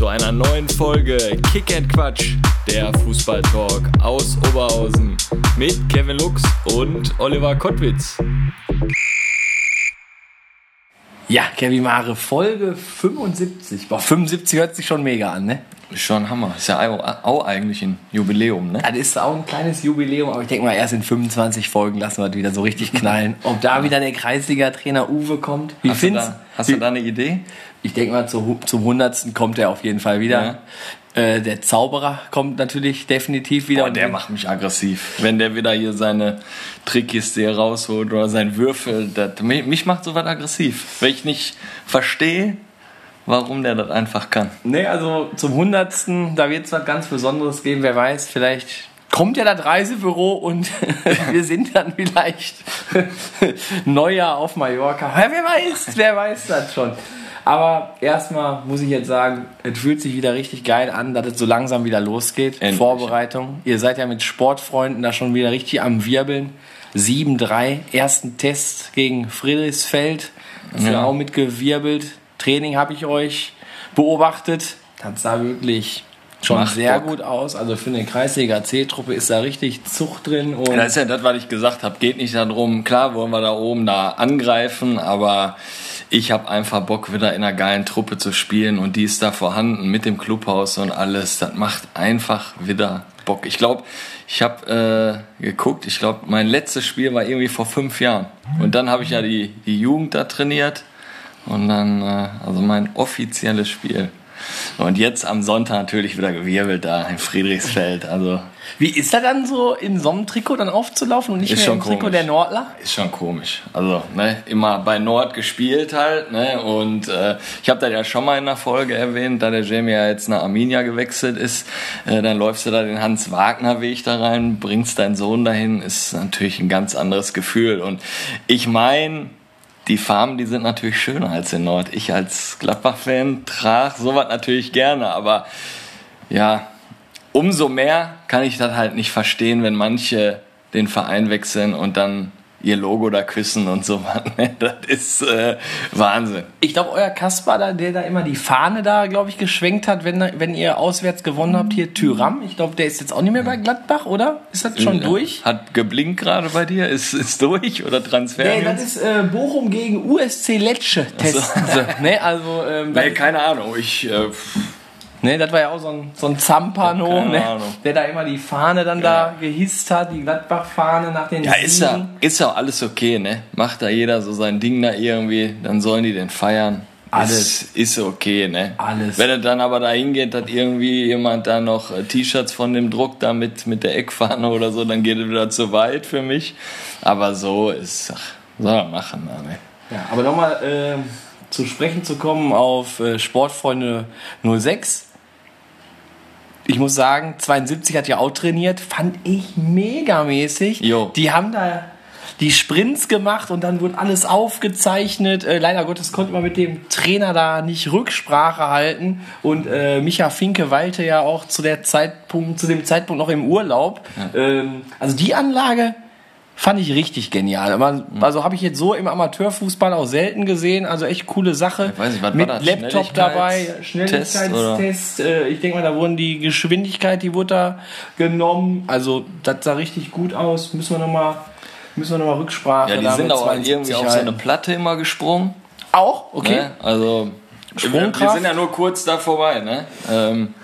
Zu einer neuen Folge Kick and Quatsch, der Fußballtalk aus Oberhausen mit Kevin Lux und Oliver Kottwitz. Ja, Kevin Mare, Folge 75. Boah, 75 hört sich schon mega an, ne? Ist schon Hammer. Ist ja auch, eigentlich ein Jubiläum, ne? Das ist auch ein kleines Jubiläum, aber ich denke mal, erst in 25 Folgen lassen wir es wieder so richtig knallen. Ob da wieder der Kreisliga-Trainer Uwe kommt. Wie Hast, du findest da, hast du da eine Idee? Ich denke mal, zu, zum 100. kommt er auf jeden Fall wieder. Äh, der Zauberer kommt natürlich definitiv wieder. Boah, der macht mich aggressiv. Wenn der wieder hier seine Trickkiste rausholt oder sein Würfel, das, mich, mich macht sowas aggressiv. Wenn ich nicht verstehe, warum der das einfach kann. Nee, also zum 100. da wird es was ganz Besonderes geben. Wer weiß, vielleicht kommt ja das Reisebüro und wir sind dann vielleicht Neujahr auf Mallorca. Ja, wer weiß, wer weiß das schon. Aber erstmal muss ich jetzt sagen, es fühlt sich wieder richtig geil an, dass es so langsam wieder losgeht. Endlich. Vorbereitung. Ihr seid ja mit Sportfreunden da schon wieder richtig am Wirbeln. 7-3, ersten Test gegen Friedrichsfeld. Das ja. Ja. auch mitgewirbelt. Training habe ich euch beobachtet. Das sah wirklich schon Macht sehr Bock. gut aus. Also für eine Kreisliga C-Truppe ist da richtig Zucht drin. Und Das ist ja das, was ich gesagt habe. Geht nicht darum, klar wollen wir da oben da angreifen, aber ich habe einfach Bock, wieder in einer geilen Truppe zu spielen und die ist da vorhanden mit dem Clubhaus und alles. Das macht einfach wieder Bock. Ich glaube, ich habe äh, geguckt, ich glaube, mein letztes Spiel war irgendwie vor fünf Jahren. Und dann habe ich ja die, die Jugend da trainiert und dann, äh, also mein offizielles Spiel. Und jetzt am Sonntag natürlich wieder gewirbelt da in Friedrichsfeld. Also wie ist er dann so in so einem Trikot dann aufzulaufen und nicht mehr schon im Trikot komisch. der Nordler? Ist schon komisch. Also, ne, immer bei Nord gespielt halt, ne? Und äh, ich habe das ja schon mal in der Folge erwähnt, da der Jamie ja jetzt nach Arminia gewechselt ist, äh, dann läufst du da den Hans-Wagner-Weg da rein, bringst deinen Sohn dahin, ist natürlich ein ganz anderes Gefühl. Und ich meine, die Farben, die sind natürlich schöner als in Nord. Ich als Gladbach-Fan trage sowas natürlich gerne, aber ja, umso mehr kann ich das halt nicht verstehen, wenn manche den Verein wechseln und dann ihr Logo da küssen und so. Das ist äh, Wahnsinn. Ich glaube, euer Kasper, da, der da immer die Fahne da, glaube ich, geschwenkt hat, wenn, wenn ihr auswärts gewonnen habt, hier Tyram. Ich glaube, der ist jetzt auch nicht mehr bei Gladbach, oder? Ist das schon durch? Hat geblinkt gerade bei dir? Ist, ist durch oder Transfer? Nee, das ist äh, Bochum gegen USC Lecce testen. so. ne, also, ähm, nee, keine Ahnung. Ich, äh, ne, das war ja auch so ein, so ein Zampano, ne, der da immer die Fahne dann da gehisst hat, die Gladbach-Fahne nach den ja, ist ja, ist ja alles okay, ne? Macht da jeder so sein Ding da irgendwie, dann sollen die den feiern. Alles. Ist, ist okay, ne? Alles. Wenn es dann aber dahin geht, dass irgendwie jemand da noch äh, T-Shirts von dem Druck da mit, mit der Eckfahne oder so, dann geht es wieder zu weit für mich. Aber so ist, ach, soll er machen, ne? Ja, aber nochmal ähm, zu sprechen zu kommen auf äh, Sportfreunde 06. Ich muss sagen, 72 hat ja auch trainiert, fand ich megamäßig. Jo. Die haben da die Sprints gemacht und dann wurde alles aufgezeichnet. Äh, leider Gottes konnte man mit dem Trainer da nicht Rücksprache halten. Und äh, Micha Finke weilte ja auch zu, der Zeitpunkt, zu dem Zeitpunkt noch im Urlaub. Ähm, also die Anlage fand ich richtig genial. Aber, Also habe ich jetzt so im Amateurfußball auch selten gesehen. Also echt coole Sache. Ich weiß nicht, was Mit war das? Laptop dabei, Schnelligkeitstest. Äh, ich denke mal, da wurden die Geschwindigkeit, die wurde da genommen. Also das sah richtig gut aus. Müssen wir nochmal müssen wir noch mal Rücksprache Ja, die da sind auch 72 irgendwie auf so eine Platte immer gesprungen. Auch? Okay. Ne? Also, wir, wir Sprungkraft? sind ja nur kurz da vorbei, ne? Ähm,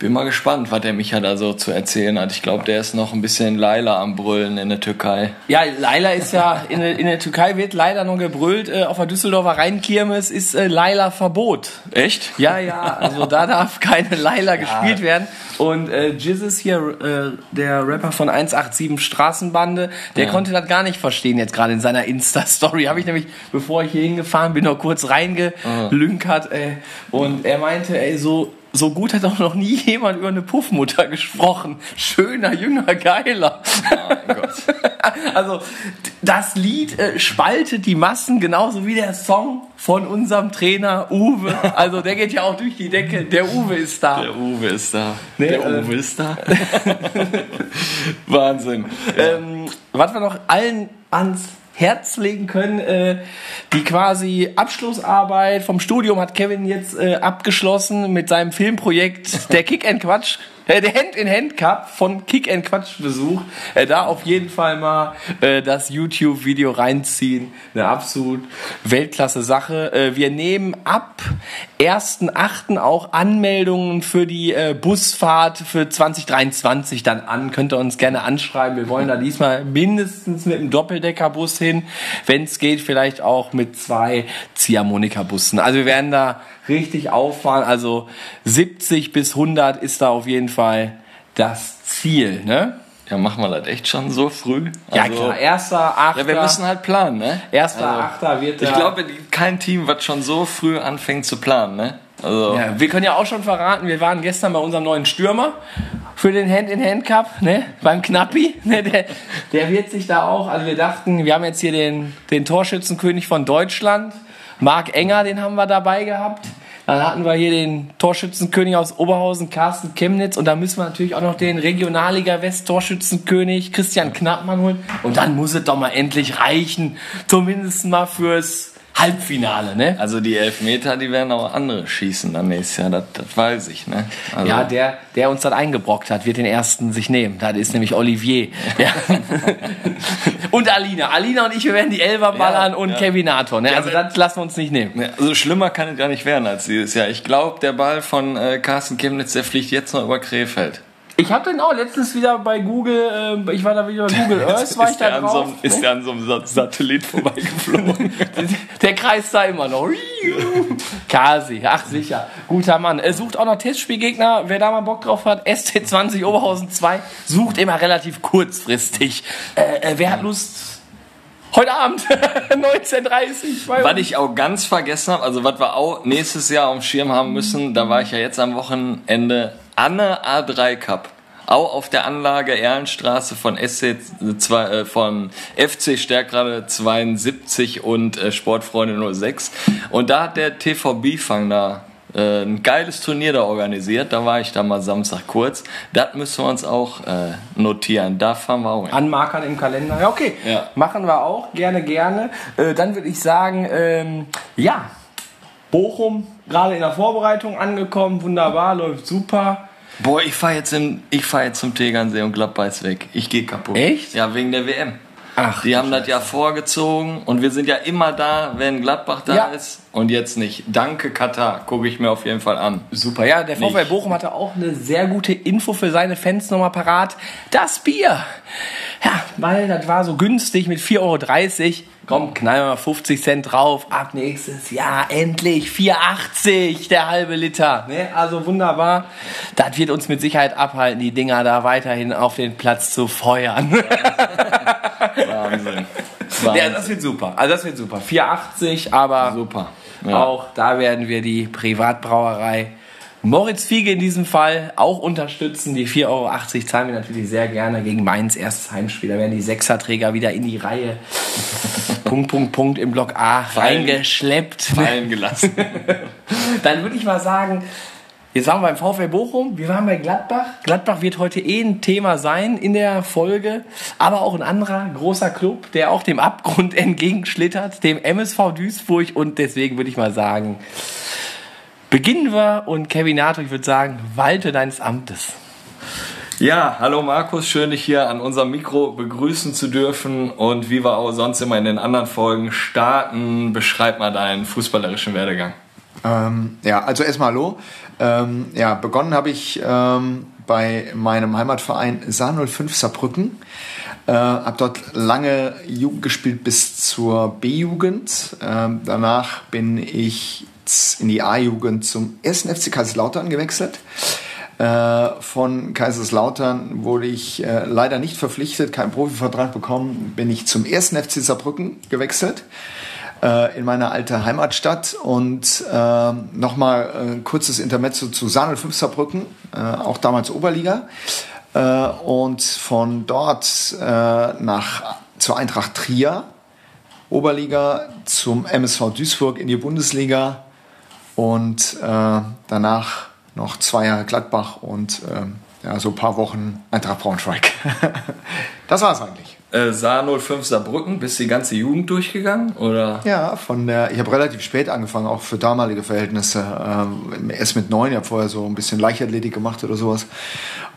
bin mal gespannt, was der Micha da so zu erzählen hat. Ich glaube, der ist noch ein bisschen Laila am Brüllen in der Türkei. Ja, Laila ist ja, in, der- in der Türkei wird leider noch gebrüllt, äh, auf der Düsseldorfer Rheinkirmes ist äh, Laila Verbot. Echt? Ja, ja, also da darf keine Laila gespielt werden. Und äh, Jizzes hier, äh, der Rapper von 187 Straßenbande, der Ja. konnte das gar nicht verstehen jetzt gerade in seiner Insta-Story. Habe ich nämlich, bevor ich hier hingefahren bin, noch kurz reingelünkert. Äh, und er meinte, ey, so so gut hat auch noch nie jemand über eine Puffmutter gesprochen. Schöner, jünger, geiler. Oh Gott. Also das Lied äh, spaltet die Massen genauso wie der Song von unserem Trainer Uwe. Also der geht ja auch durch die Decke. Der Uwe ist da. Der Uwe ist da. Nee, der äh, Uwe ist da. Wahnsinn. Ähm, was wir noch allen ans Herz legen können, äh, die quasi Abschlussarbeit vom Studium hat Kevin jetzt äh, abgeschlossen mit seinem Filmprojekt Der Kick and Quatsch, äh, der Hand in Hand Cup von Kick and Quatsch Besuch. Äh, da auf jeden Fall mal äh, das YouTube Video reinziehen. Eine absolut Weltklasse Sache. Äh, wir nehmen ab 1.8. auch Anmeldungen für die äh, Busfahrt für 2023 dann an. Könnt ihr uns gerne anschreiben. Wir wollen da diesmal mindestens mit einem Doppeldeckerbus hin. Wenn es geht, vielleicht auch mit zwei Ziehharmonikabussen. Also wir werden da richtig auffahren. Also 70 bis 100 ist da auf jeden Fall das Ziel. Ne? Ja, machen wir das echt schon so früh? Ja Also- klar, erster, achter. Ja, wir müssen halt planen, ne? Erster, Also, achter wird Ich da- glaube, kein Team, was schon so früh anfängt zu planen, ne? Also, Ja, wir können ja auch schon verraten, wir waren gestern bei unserem neuen Stürmer für den Hand-in-Hand-Cup, ne, beim Knappi, ne, der, der wird sich da auch, also wir dachten, wir haben jetzt hier den, den Torschützenkönig von Deutschland, Marc Enger, den haben wir dabei gehabt. Dann hatten wir hier den Torschützenkönig aus Oberhausen, Carsten Chemnitz. Und da müssen wir natürlich auch noch den Regionalliga West Torschützenkönig Christian Knappmann holen. Und dann muss es doch mal endlich reichen. Zumindest mal fürs Halbfinale, ne? also die Elfmeter, die werden auch andere schießen dann nächstes Jahr, das, das weiß ich, ne? Also, Ja, der, der uns dann eingebrockt hat, wird den ersten sich nehmen. Das ist nämlich Olivier. Ja. und Alina. Alina und ich, wir werden die Elfer ballern und ja. Kevinator. Ne? Also das lassen wir uns nicht nehmen. Ne, Also schlimmer kann es gar nicht werden als dieses Jahr. Ich glaube, der Ball von äh, Carsten Chemnitz, der fliegt jetzt noch über Krefeld. Ich habe den auch letztens wieder bei Google, äh, ich war da wieder bei Google Earth, war ich ist, der da an so drauf. einem, ist der an so einem Sa- Satellit vorbeigeflogen. Der kreist da immer noch. Kasi, ach sicher. Guter Mann. Er sucht auch noch Testspielgegner. Wer da mal Bock drauf hat, ST20 Oberhausen 2, sucht immer relativ kurzfristig. Äh, äh, wer hat Lust? Heute Abend, 19.30 Uhr. was ich auch ganz vergessen habe, also was wir auch nächstes Jahr auf dem Schirm haben müssen, da war ich ja jetzt am Wochenende Anne A3 Cup. Auch auf der Anlage Erlenstraße von, SC, zwei, äh, von FC Stärkrade 72 und äh, Sportfreunde 06. Und da hat der TVB-Fang da äh, ein geiles Turnier da organisiert. Da war ich da mal Samstag kurz. Das müssen wir uns auch äh, notieren. Da fahren wir auch hin. Anmarkern im Kalender. Ja, okay. Ja. Machen wir auch. Gerne, gerne. Äh, dann würde ich sagen, ähm, ja, Bochum gerade in der Vorbereitung angekommen. Wunderbar, läuft super. Boah, ich fahre jetzt, ich fahr jetzt zum Tegernsee und Gladbach ist weg. Ich gehe kaputt. Echt? Ja, wegen der WM. Ach, Die haben das ja vorgezogen und wir sind ja immer da, wenn Gladbach da Ja. ist und jetzt nicht. Danke Katar, gucke ich mir auf jeden Fall an. Super, ja, der VfL. Bochum hatte auch eine sehr gute Info für seine Fans nochmal parat. Das Bier. Ja, weil das war so günstig mit 4,30 Euro. Komm, knallen wir mal 50 Cent drauf. Ab nächstes Jahr endlich 4,80 der halbe Liter. Ne? Also wunderbar. Das wird uns mit Sicherheit abhalten, die Dinger da weiterhin auf den Platz zu feuern. Wahnsinn. Ja, das wird super. Also das wird super. 4,80, aber Super. Ja. auch da werden wir die Privatbrauerei Moritz Fiege in diesem Fall auch unterstützen. Die 4,80 Euro zahlen wir natürlich sehr gerne gegen Mainz erstes Heimspiel. Da werden die Sechserträger wieder in die Reihe Punkt, Punkt, Punkt im Block A reingeschleppt. fallen gelassen. Dann würde ich mal sagen, jetzt waren wir beim VfL Bochum, wir waren bei Gladbach. Gladbach wird heute eh ein Thema sein in der Folge, aber auch ein anderer großer Club, der auch dem Abgrund entgegenschlittert, dem MSV Duisburg und deswegen würde ich mal sagen, beginnen wir und Kevin Nato, ich würde sagen, walte deines Amtes. Ja, hallo Markus, schön dich hier an unserem Mikro begrüßen zu dürfen und wie wir auch sonst immer in den anderen Folgen starten, beschreib mal deinen fußballerischen Werdegang. Ähm, ja, also erstmal hallo. Ähm, ja, begonnen habe ich ähm, bei meinem Heimatverein Saar 05 Saarbrücken. Äh, habe dort lange Jugend gespielt bis zur B-Jugend. Ähm, danach bin ich in die A-Jugend zum 1. FC Kaiserslautern gewechselt. Äh, von Kaiserslautern wurde ich äh, leider nicht verpflichtet, keinen Profivertrag bekommen, bin ich zum 1. FC Saarbrücken gewechselt. Äh, in meine alte Heimatstadt und äh, nochmal ein kurzes Intermezzo zu Sanel 5 Saarbrücken, äh, auch damals Oberliga. Äh, und von dort äh, nach, zur Eintracht Trier, Oberliga, zum MSV Duisburg in die Bundesliga und äh, danach noch zwei Jahre Gladbach und äh, ja, so ein paar Wochen Eintracht Braunschweig. das war's eigentlich. Äh, Saar 05 Saarbrücken, bist du die ganze Jugend durchgegangen? Oder? Ja, von der, ich habe relativ spät angefangen, auch für damalige Verhältnisse. Ähm, erst mit neun, ich habe vorher so ein bisschen Leichtathletik gemacht oder sowas.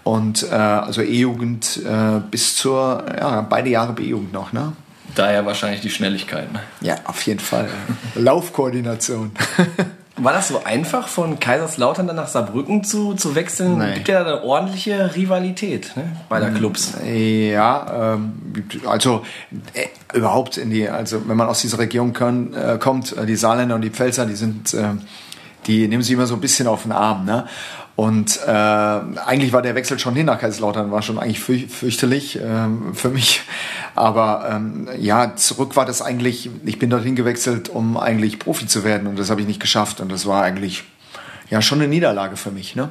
Und äh, also E-Jugend äh, bis zur, ja, beide Jahre B-Jugend noch, ne? Daher wahrscheinlich die Schnelligkeit. Ne? Ja, auf jeden Fall. Laufkoordination. War das so einfach, von Kaiserslautern dann nach Saarbrücken zu, zu wechseln? Nee. Gibt ja eine ordentliche Rivalität ne, beider Clubs. Ja, ähm, also äh, überhaupt in die, also wenn man aus dieser Region kann, äh, kommt, äh, die Saarländer und die Pfälzer, die sind, äh, die nehmen sich immer so ein bisschen auf den Arm, ne? Und äh, eigentlich war der Wechsel schon hin nach Kaiserslautern, war schon eigentlich fürch fürchterlich ähm, für mich. Aber ähm, ja, zurück war das eigentlich, ich bin dorthin gewechselt, um eigentlich Profi zu werden und das habe ich nicht geschafft. Und das war eigentlich ja schon eine Niederlage für mich. Ne?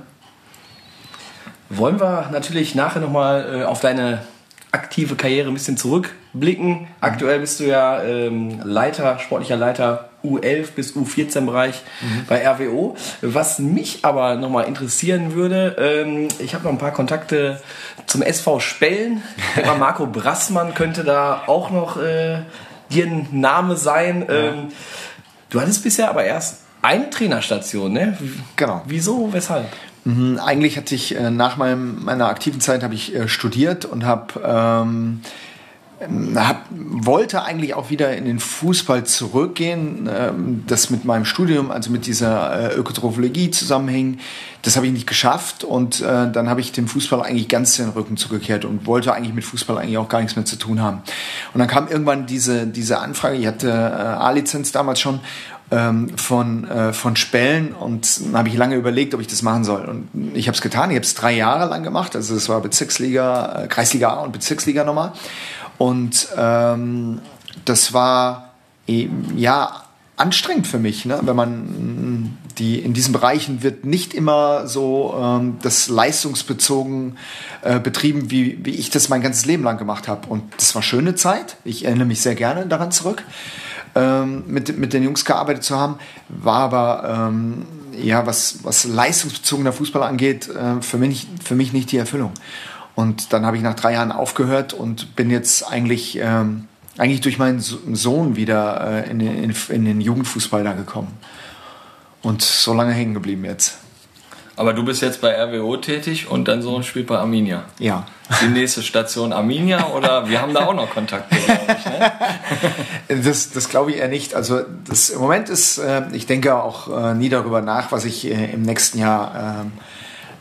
Wollen wir natürlich nachher nochmal äh, auf deine aktive Karriere ein bisschen zurückblicken. Aktuell bist du ja ähm, Leiter, sportlicher Leiter U11 bis U14 Bereich bei RWO. Was mich aber nochmal interessieren würde, ähm, ich habe noch ein paar Kontakte zum SV Spellen. Marco Brassmann könnte da auch noch äh, dir ein Name sein. Ähm, du hattest bisher aber erst eine Trainerstation, ne? Genau. Wieso, weshalb? Mhm, Eigentlich hatte ich äh, nach meinem, meiner aktiven Zeit habe ich äh, studiert und habe ähm, hab, wollte eigentlich auch wieder in den Fußball zurückgehen. Ähm, das mit meinem Studium, also mit dieser äh, Ökotrophologie zusammenhing, das habe ich nicht geschafft und äh, dann habe ich dem Fußball eigentlich ganz den Rücken zugekehrt und wollte eigentlich mit Fußball eigentlich auch gar nichts mehr zu tun haben. Und dann kam irgendwann diese, diese Anfrage, ich hatte A-Lizenz damals schon ähm, von, äh, von Spellen und habe ich lange überlegt, ob ich das machen soll. Und ich habe es getan, ich habe es drei Jahre lang gemacht, also es war Bezirksliga, äh, Kreisliga A und Bezirksliga nochmal. Und ähm, das war eben, ja anstrengend für mich, ne? wenn man mh, die in diesen Bereichen wird nicht immer so ähm, das leistungsbezogen äh, betrieben, wie, wie ich das mein ganzes Leben lang gemacht habe. Und das war schöne Zeit. Ich erinnere mich sehr gerne daran zurück ähm, mit, mit den Jungs gearbeitet zu haben, war aber ähm, ja, was, was leistungsbezogener Fußball angeht, äh, für, mich, für mich nicht die Erfüllung. Und dann habe ich nach drei Jahren aufgehört und bin jetzt eigentlich, ähm, eigentlich durch meinen So- Sohn wieder äh, in, in, in den Jugendfußball da gekommen. Und so lange hängen geblieben jetzt. Aber du bist jetzt bei RWO tätig und dein Sohn spielt bei Arminia. Ja. Die nächste Station Arminia oder wir haben da auch noch Kontakte, glaube ich. Ne? Das, das glaube ich eher nicht. Also das, im Moment ist, äh, ich denke auch äh, nie darüber nach, was ich äh, im nächsten Jahr ähm,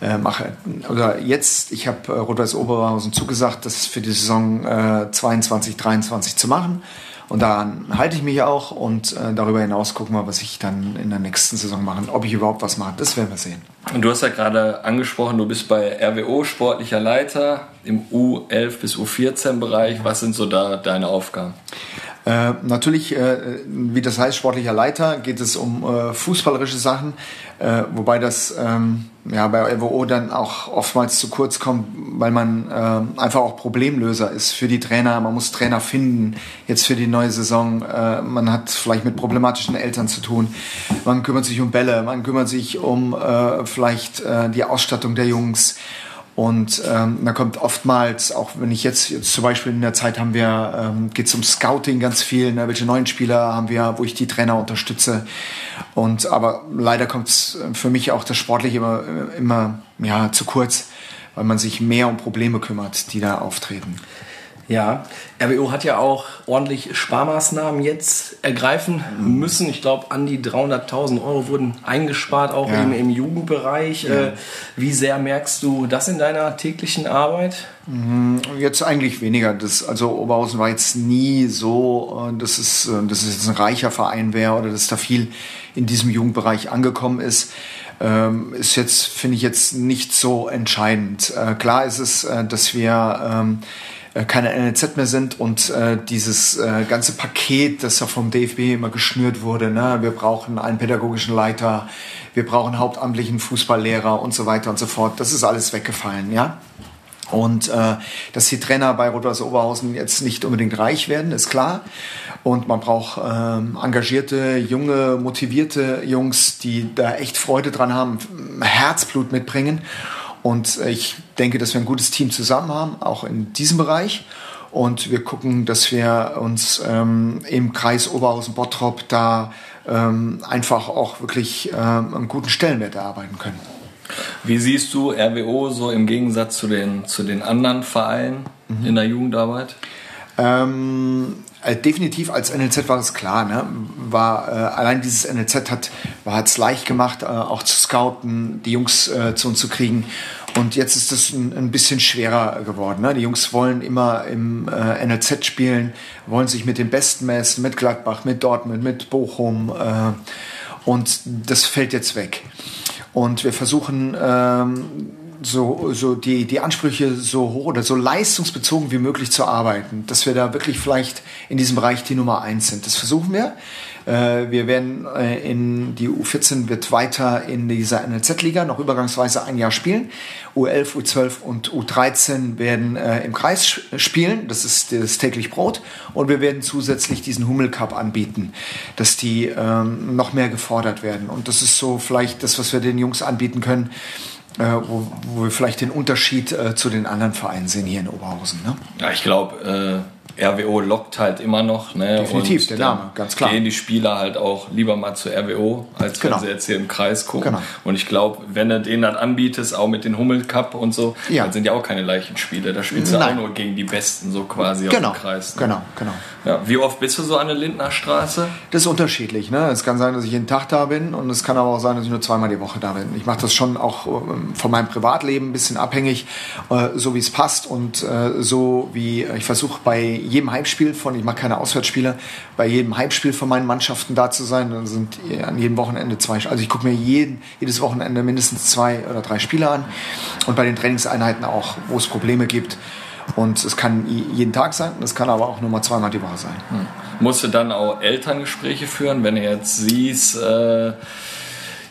äh, mache. Oder jetzt, ich habe äh, Rot-Weiß Oberhausen zugesagt, das für die Saison äh, 22, 23 zu machen. Und daran halte ich mich auch und äh, darüber hinaus gucken wir, was ich dann in der nächsten Saison mache. Ob ich überhaupt was mache, das werden wir sehen. Und du hast ja gerade angesprochen, du bist bei RWO sportlicher Leiter im U11 bis U14 Bereich. Was sind so da deine Aufgaben? Äh, natürlich, äh, wie das heißt, sportlicher Leiter, geht es um äh, fußballerische Sachen, äh, wobei das ähm, ja, bei RWO dann auch oftmals zu kurz kommt, weil man äh, einfach auch Problemlöser ist für die Trainer. Man muss Trainer finden, jetzt für die neue Saison. Äh, man hat vielleicht mit problematischen Eltern zu tun. Man kümmert sich um Bälle, man kümmert sich um vielleicht die Ausstattung der Jungs. Und ähm, da kommt oftmals, auch wenn ich jetzt, jetzt zum Beispiel in der Zeit haben wir, ähm, geht es um Scouting ganz viel, ne? welche neuen Spieler haben wir, wo ich die Trainer unterstütze. Und aber leider kommt es für mich auch das Sportliche immer, immer ja, zu kurz, weil man sich mehr um Probleme kümmert, die da auftreten. Ja, RWO hat ja auch ordentlich Sparmaßnahmen jetzt ergreifen müssen. Ich glaube, an die 300.000 Euro wurden eingespart, auch Ja. im, im Jugendbereich. Äh, wie sehr merkst du das in deiner täglichen Arbeit? Jetzt eigentlich weniger. Das, also Oberhausen war jetzt nie so, äh, dass es, äh, dass es jetzt ein reicher Verein wäre oder dass da viel in diesem Jugendbereich angekommen ist. Ähm, ist jetzt, finde ich jetzt nicht so entscheidend. Äh, klar ist es, dass wir ähm, äh, keine NLZ mehr sind und äh, dieses äh, ganze Paket, das ja vom DFB immer geschnürt wurde, ne? wir brauchen einen pädagogischen Leiter, wir brauchen hauptamtlichen Fußballlehrer und so weiter und so fort, das ist alles weggefallen, ja. Und äh, dass die Trainer bei Rot-Weiß Oberhausen jetzt nicht unbedingt reich werden, ist klar. Und man braucht ähm, engagierte, junge, motivierte Jungs, die da echt Freude dran haben, Herzblut mitbringen. Und ich denke, dass wir ein gutes Team zusammen haben, auch in diesem Bereich. Und wir gucken, dass wir uns ähm, im Kreis Oberhausen-Bottrop da ähm, einfach auch wirklich ähm, einen guten Stellenwert erarbeiten können. Wie siehst du RWO so im Gegensatz zu den, zu den anderen Vereinen mhm. in der Jugendarbeit? Ähm, äh, definitiv als NLZ war das klar. Ne? War, äh, allein dieses NLZ hat es leicht gemacht, äh, auch zu scouten, die Jungs äh, zu uns zu kriegen. Und jetzt ist es ein, ein, bisschen schwerer geworden. Ne? Die Jungs wollen immer im äh, NLZ spielen, wollen sich mit den Besten messen, mit Gladbach, mit Dortmund, mit Bochum. Und das fällt jetzt weg. Und wir versuchen ähm, so, so die, die Ansprüche so hoch oder so leistungsbezogen wie möglich zu arbeiten, dass wir da wirklich vielleicht in diesem Bereich die Nummer eins sind. Das versuchen wir. Äh, wir werden äh, in die U14 wird weiter in dieser NLZ-Liga noch übergangsweise ein Jahr spielen. U11, U12 und U13 werden äh, im Kreis spielen. Das ist das täglich Brot. Und wir werden zusätzlich diesen Hummel Cup anbieten, dass die ähm, noch mehr gefordert werden. Und das ist so vielleicht das, was wir den Jungs anbieten können äh, wo, wo, wir vielleicht den Unterschied äh, zu den anderen Vereinen sehen hier in Oberhausen. Ne? Ja, ich glaube, äh, RWO lockt halt immer noch. Ne? Definitiv, der Name, ganz klar. Gehen die Spieler halt auch lieber mal zu RWO, als genau. wenn sie jetzt hier im Kreis gucken. Genau. Und ich glaube, wenn du denen das anbietest, auch mit den Hummel Cup und so, ja. dann sind ja auch keine Leichenspiele. Da spielst du Nein. auch nur gegen die Besten, so quasi genau. aus dem Kreis. Ne? Genau, genau. Ja, wie oft bist du so an der Lindner Straße? Das ist unterschiedlich. Ne? Es kann sein, dass ich jeden Tag da bin und es kann aber auch sein, dass ich nur zweimal die Woche da bin. Ich mache das schon auch ähm, von meinem Privatleben ein bisschen abhängig, äh, so wie es passt und äh, so wie ich versuche bei jedem Heimspiel von, ich mache keine Auswärtsspiele, bei jedem Heimspiel von meinen Mannschaften da zu sein. Dann sind an jedem Wochenende zwei, also ich gucke mir jeden, jedes Wochenende mindestens zwei oder drei Spiele an und bei den Trainingseinheiten auch, wo es Probleme gibt. Und es kann jeden Tag sein, es kann aber auch nur mal zweimal die Woche sein. Hm. Musst du dann auch Elterngespräche führen, wenn du jetzt siehst, äh,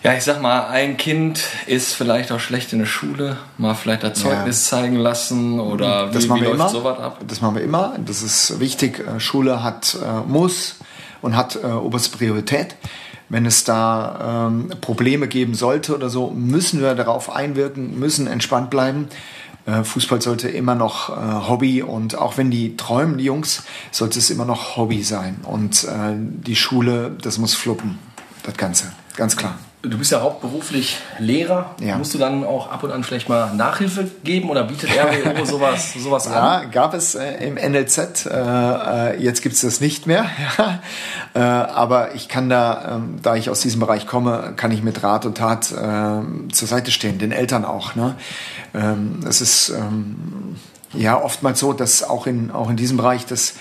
ja, ich sag mal, ein Kind ist vielleicht auch schlecht in der Schule, mal vielleicht das Zeugnis ja. zeigen lassen oder das wie, wie läuft immer. sowas ab? Das machen wir immer. Das ist wichtig. Äh, Schule hat, äh, muss und hat äh, oberste Priorität. Wenn es da ähm, Probleme geben sollte oder so, müssen wir darauf einwirken, müssen entspannt bleiben. Äh, Fußball sollte immer noch äh, Hobby und auch wenn die träumen, die Jungs, sollte es immer noch Hobby sein. Und äh, die Schule, das muss fluppen, das Ganze, ganz klar. Du bist ja hauptberuflich Lehrer. Ja. Musst du dann auch ab und an vielleicht mal Nachhilfe geben oder bietet RWO sowas, sowas an? Ja, gab es äh, im NLZ. Äh, äh, jetzt gibt es das nicht mehr. äh, aber ich kann da, ähm, da ich aus diesem Bereich komme, kann ich mit Rat und Tat ähm, zur Seite stehen, den Eltern auch. Ne? Ähm, es ist ähm, ja oftmals so, dass auch in, auch in diesem Bereich das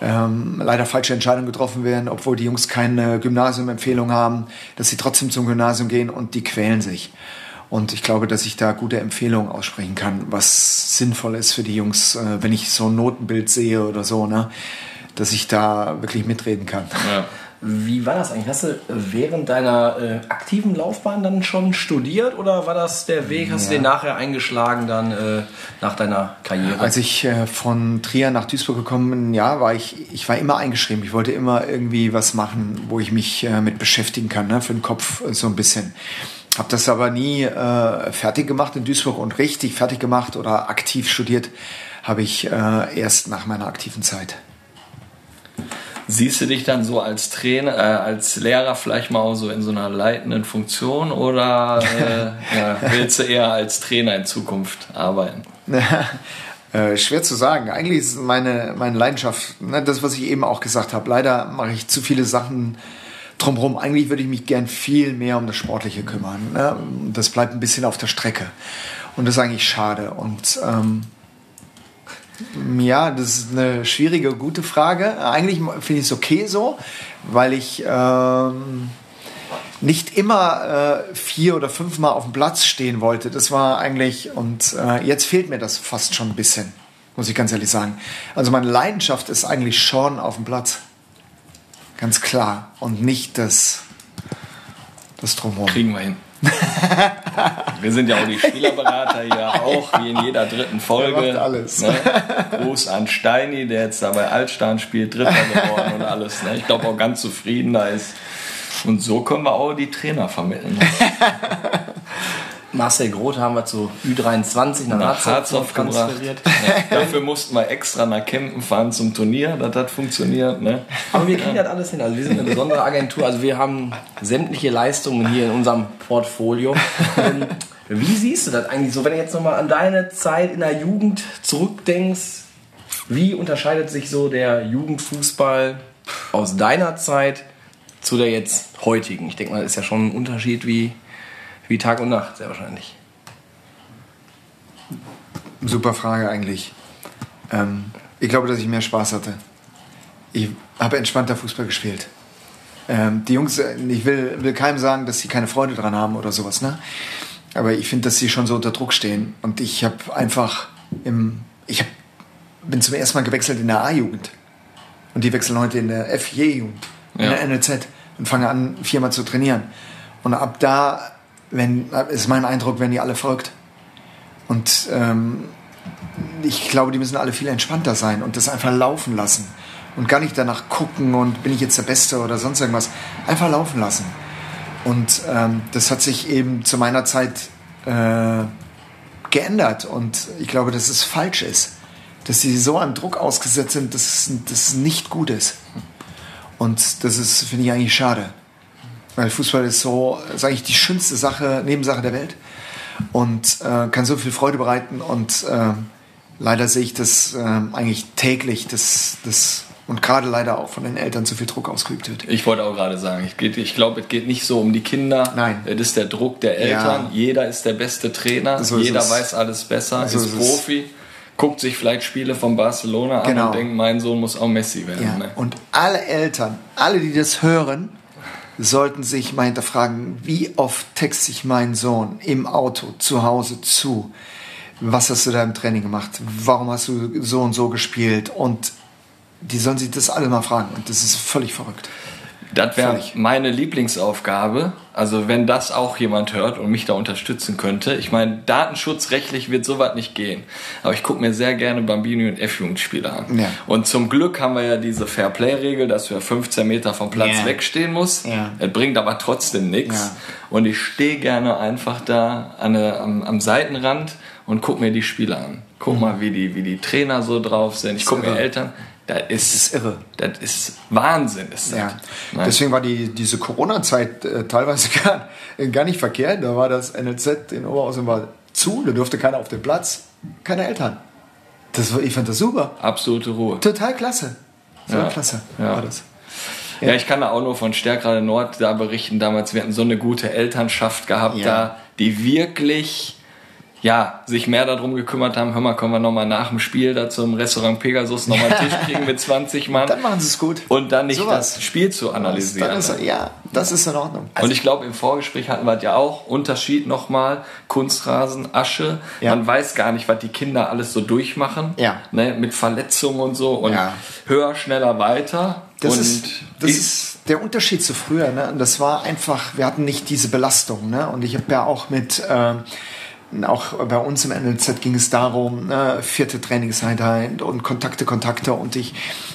ähm, leider falsche Entscheidungen getroffen werden, obwohl die Jungs keine Gymnasiumempfehlung haben, dass sie trotzdem zum Gymnasium gehen und die quälen sich. Und ich glaube, dass ich da gute Empfehlungen aussprechen kann, was sinnvoll ist für die Jungs, äh, wenn ich so ein Notenbild sehe oder so, ne, dass ich da wirklich mitreden kann. Ja. Wie war das eigentlich? Hast du während deiner äh, aktiven Laufbahn dann schon studiert oder war das der Weg, hast ja. du den nachher eingeschlagen dann äh, nach deiner Karriere? Als ich äh, von Trier nach Duisburg gekommen bin, ja, war ich, ich war immer eingeschrieben. Ich wollte immer irgendwie was machen, wo ich mich äh, mit beschäftigen kann, ne? für den Kopf äh, so ein bisschen. Habe das aber nie äh, fertig gemacht in Duisburg und richtig fertig gemacht oder aktiv studiert habe ich erst nach meiner aktiven Zeit. Siehst du dich dann so als Trainer, äh, als Lehrer vielleicht mal so in so einer leitenden Funktion oder äh, ja, willst du eher als Trainer in Zukunft arbeiten? äh, schwer zu sagen. Eigentlich ist meine, meine Leidenschaft, ne, das, was ich eben auch gesagt habe. Leider mache ich zu viele Sachen drumherum. Eigentlich würde ich mich gern viel mehr um das Sportliche kümmern. Ne? Das bleibt ein bisschen auf der Strecke. Und das ist eigentlich schade. Und ähm, ja, das ist eine schwierige, gute Frage. Eigentlich finde ich es okay so, weil ich ähm, nicht immer äh, vier oder fünfmal auf dem Platz stehen wollte. Das war eigentlich, und äh, jetzt fehlt mir das fast schon ein bisschen. muss ich ganz ehrlich sagen. Also meine Leidenschaft ist eigentlich schon auf dem Platz. Ganz klar. Und nicht das, das Drumherum. Kriegen wir hin. wir sind ja auch die Spielerberater hier auch, wie in jeder dritten Folge. Der macht alles. Ne? Gruß an Steini, der jetzt da bei Altstein spielt, Dritter geworden und alles. Ne? Ich glaube auch ganz zufrieden da ist. Und so können wir auch die Trainer vermitteln. Marcel Groth haben wir zu Ü23 nach, Nach Harzhof transferiert. Ja, dafür mussten wir extra nach Kempen fahren zum Turnier, das funktioniert. Ne? Aber wir kriegen das alles hin. Also wir sind eine besondere Agentur. Also wir haben sämtliche Leistungen hier in unserem Portfolio. Ähm, Wie siehst du das eigentlich so, wenn du jetzt nochmal an deine Zeit in der Jugend zurückdenkst? Wie unterscheidet sich so der Jugendfußball aus deiner Zeit zu der jetzt heutigen? Ich denke mal, das ist ja schon ein Unterschied wie, wie Tag und Nacht, sehr wahrscheinlich. Super Frage eigentlich. Ähm, ich glaube, dass ich mehr Spaß hatte. Ich habe entspannter Fußball gespielt. Ähm, die Jungs, äh, ich will, will keinem sagen, dass sie keine Freude dran haben oder sowas, ne? Aber ich finde, dass sie schon so unter Druck stehen. Und ich habe einfach im, ich hab, bin zum ersten Mal gewechselt in der A-Jugend. Und die wechseln heute in der FJ-Jugend, in Ja. der NLZ und fangen an, viermal zu trainieren. Und ab da, wenn, ist mein Eindruck, werden die alle verrückt. Und ähm, ich glaube, die müssen alle viel entspannter sein und das einfach laufen lassen. Und gar nicht danach gucken und bin ich jetzt der Beste oder sonst irgendwas. Einfach laufen lassen. Und ähm, das hat sich eben zu meiner Zeit äh, geändert. Und ich glaube, dass es falsch ist. Dass sie so einem Druck ausgesetzt sind, dass es nicht gut ist. Und das ist, finde ich, eigentlich schade. Weil Fußball ist so, sage ich, die schönste Sache, Nebensache der Welt. Und äh, kann so viel Freude bereiten. Und äh, leider sehe ich das äh, eigentlich täglich, dass das und gerade leider auch von den Eltern zu viel Druck ausgeübt wird. Ich wollte auch gerade sagen, ich, ich glaube, es geht nicht so um die Kinder. Nein. Es ist der Druck der Eltern. Ja. Jeder ist der beste Trainer. So Jeder es. weiß alles besser, So ist, ist. Profi. Guckt sich vielleicht Spiele von Barcelona an Genau. und denkt, mein Sohn muss auch Messi werden. Ja. Ne? Und alle Eltern, alle, die das hören, sollten sich mal hinterfragen, wie oft texte ich meinen Sohn im Auto, zu Hause zu? Was hast du da im Training gemacht? Warum hast du so und so gespielt? Und die sollen sich das alle mal fragen. Und das ist völlig verrückt. Das wäre meine Lieblingsaufgabe. Also wenn das auch jemand hört und mich da unterstützen könnte. Ich meine, datenschutzrechtlich wird sowas nicht gehen. Aber ich gucke mir sehr gerne Bambini und F-Jugendspiele an. Ja. Und zum Glück haben wir ja diese Fair-Play-Regel, dass du ja 15 Meter vom Platz Ja. wegstehen musst. Ja. Es bringt aber trotzdem nichts. Ja. Und ich stehe gerne einfach da der, am, am Seitenrand und guck mir die Spiele an. Guck mal, wie die, wie die Trainer so drauf sind. Ich gucke mir. Eltern. Das ist, ist irre. Das ist Wahnsinn, ist das. Ja. Deswegen war die, diese Corona-Zeit äh, teilweise gar, gar nicht verkehrt. Da war das NLZ in Oberhausen war zu, da durfte keiner auf den Platz, keine Eltern. Das ich fand das super. Absolute Ruhe. Total klasse. So Ja. klasse Ja. war das. Ja, ich kann da auch nur von Stärkrade Nord da berichten. Damals, wir hatten so eine gute Elternschaft gehabt Ja. da, die wirklich ja, sich mehr darum gekümmert haben, hör mal, können wir nochmal nach dem Spiel da zum Restaurant Pegasus nochmal einen Tisch kriegen mit 20 Mann Dann machen sie es gut. und dann nicht Sowas. das Spiel zu analysieren. Dann ist, ja, das ist in Ordnung. und ich glaube, im Vorgespräch hatten wir ja auch Unterschied nochmal. Kunstrasen, Asche. Ja. Man weiß gar nicht, was die Kinder alles so durchmachen. Ja. Ne, mit Verletzungen und so. Und Ja. höher, schneller, weiter. Das, und ist, das ist der Unterschied zu früher. Ne? Und Das war einfach, wir hatten nicht diese Belastung. Ne? Und ich habe ja auch mit, ähm, auch bei uns im NLZ ging es darum, ne? vierte Trainingseinheit und Kontakte, Kontakte. Und ich,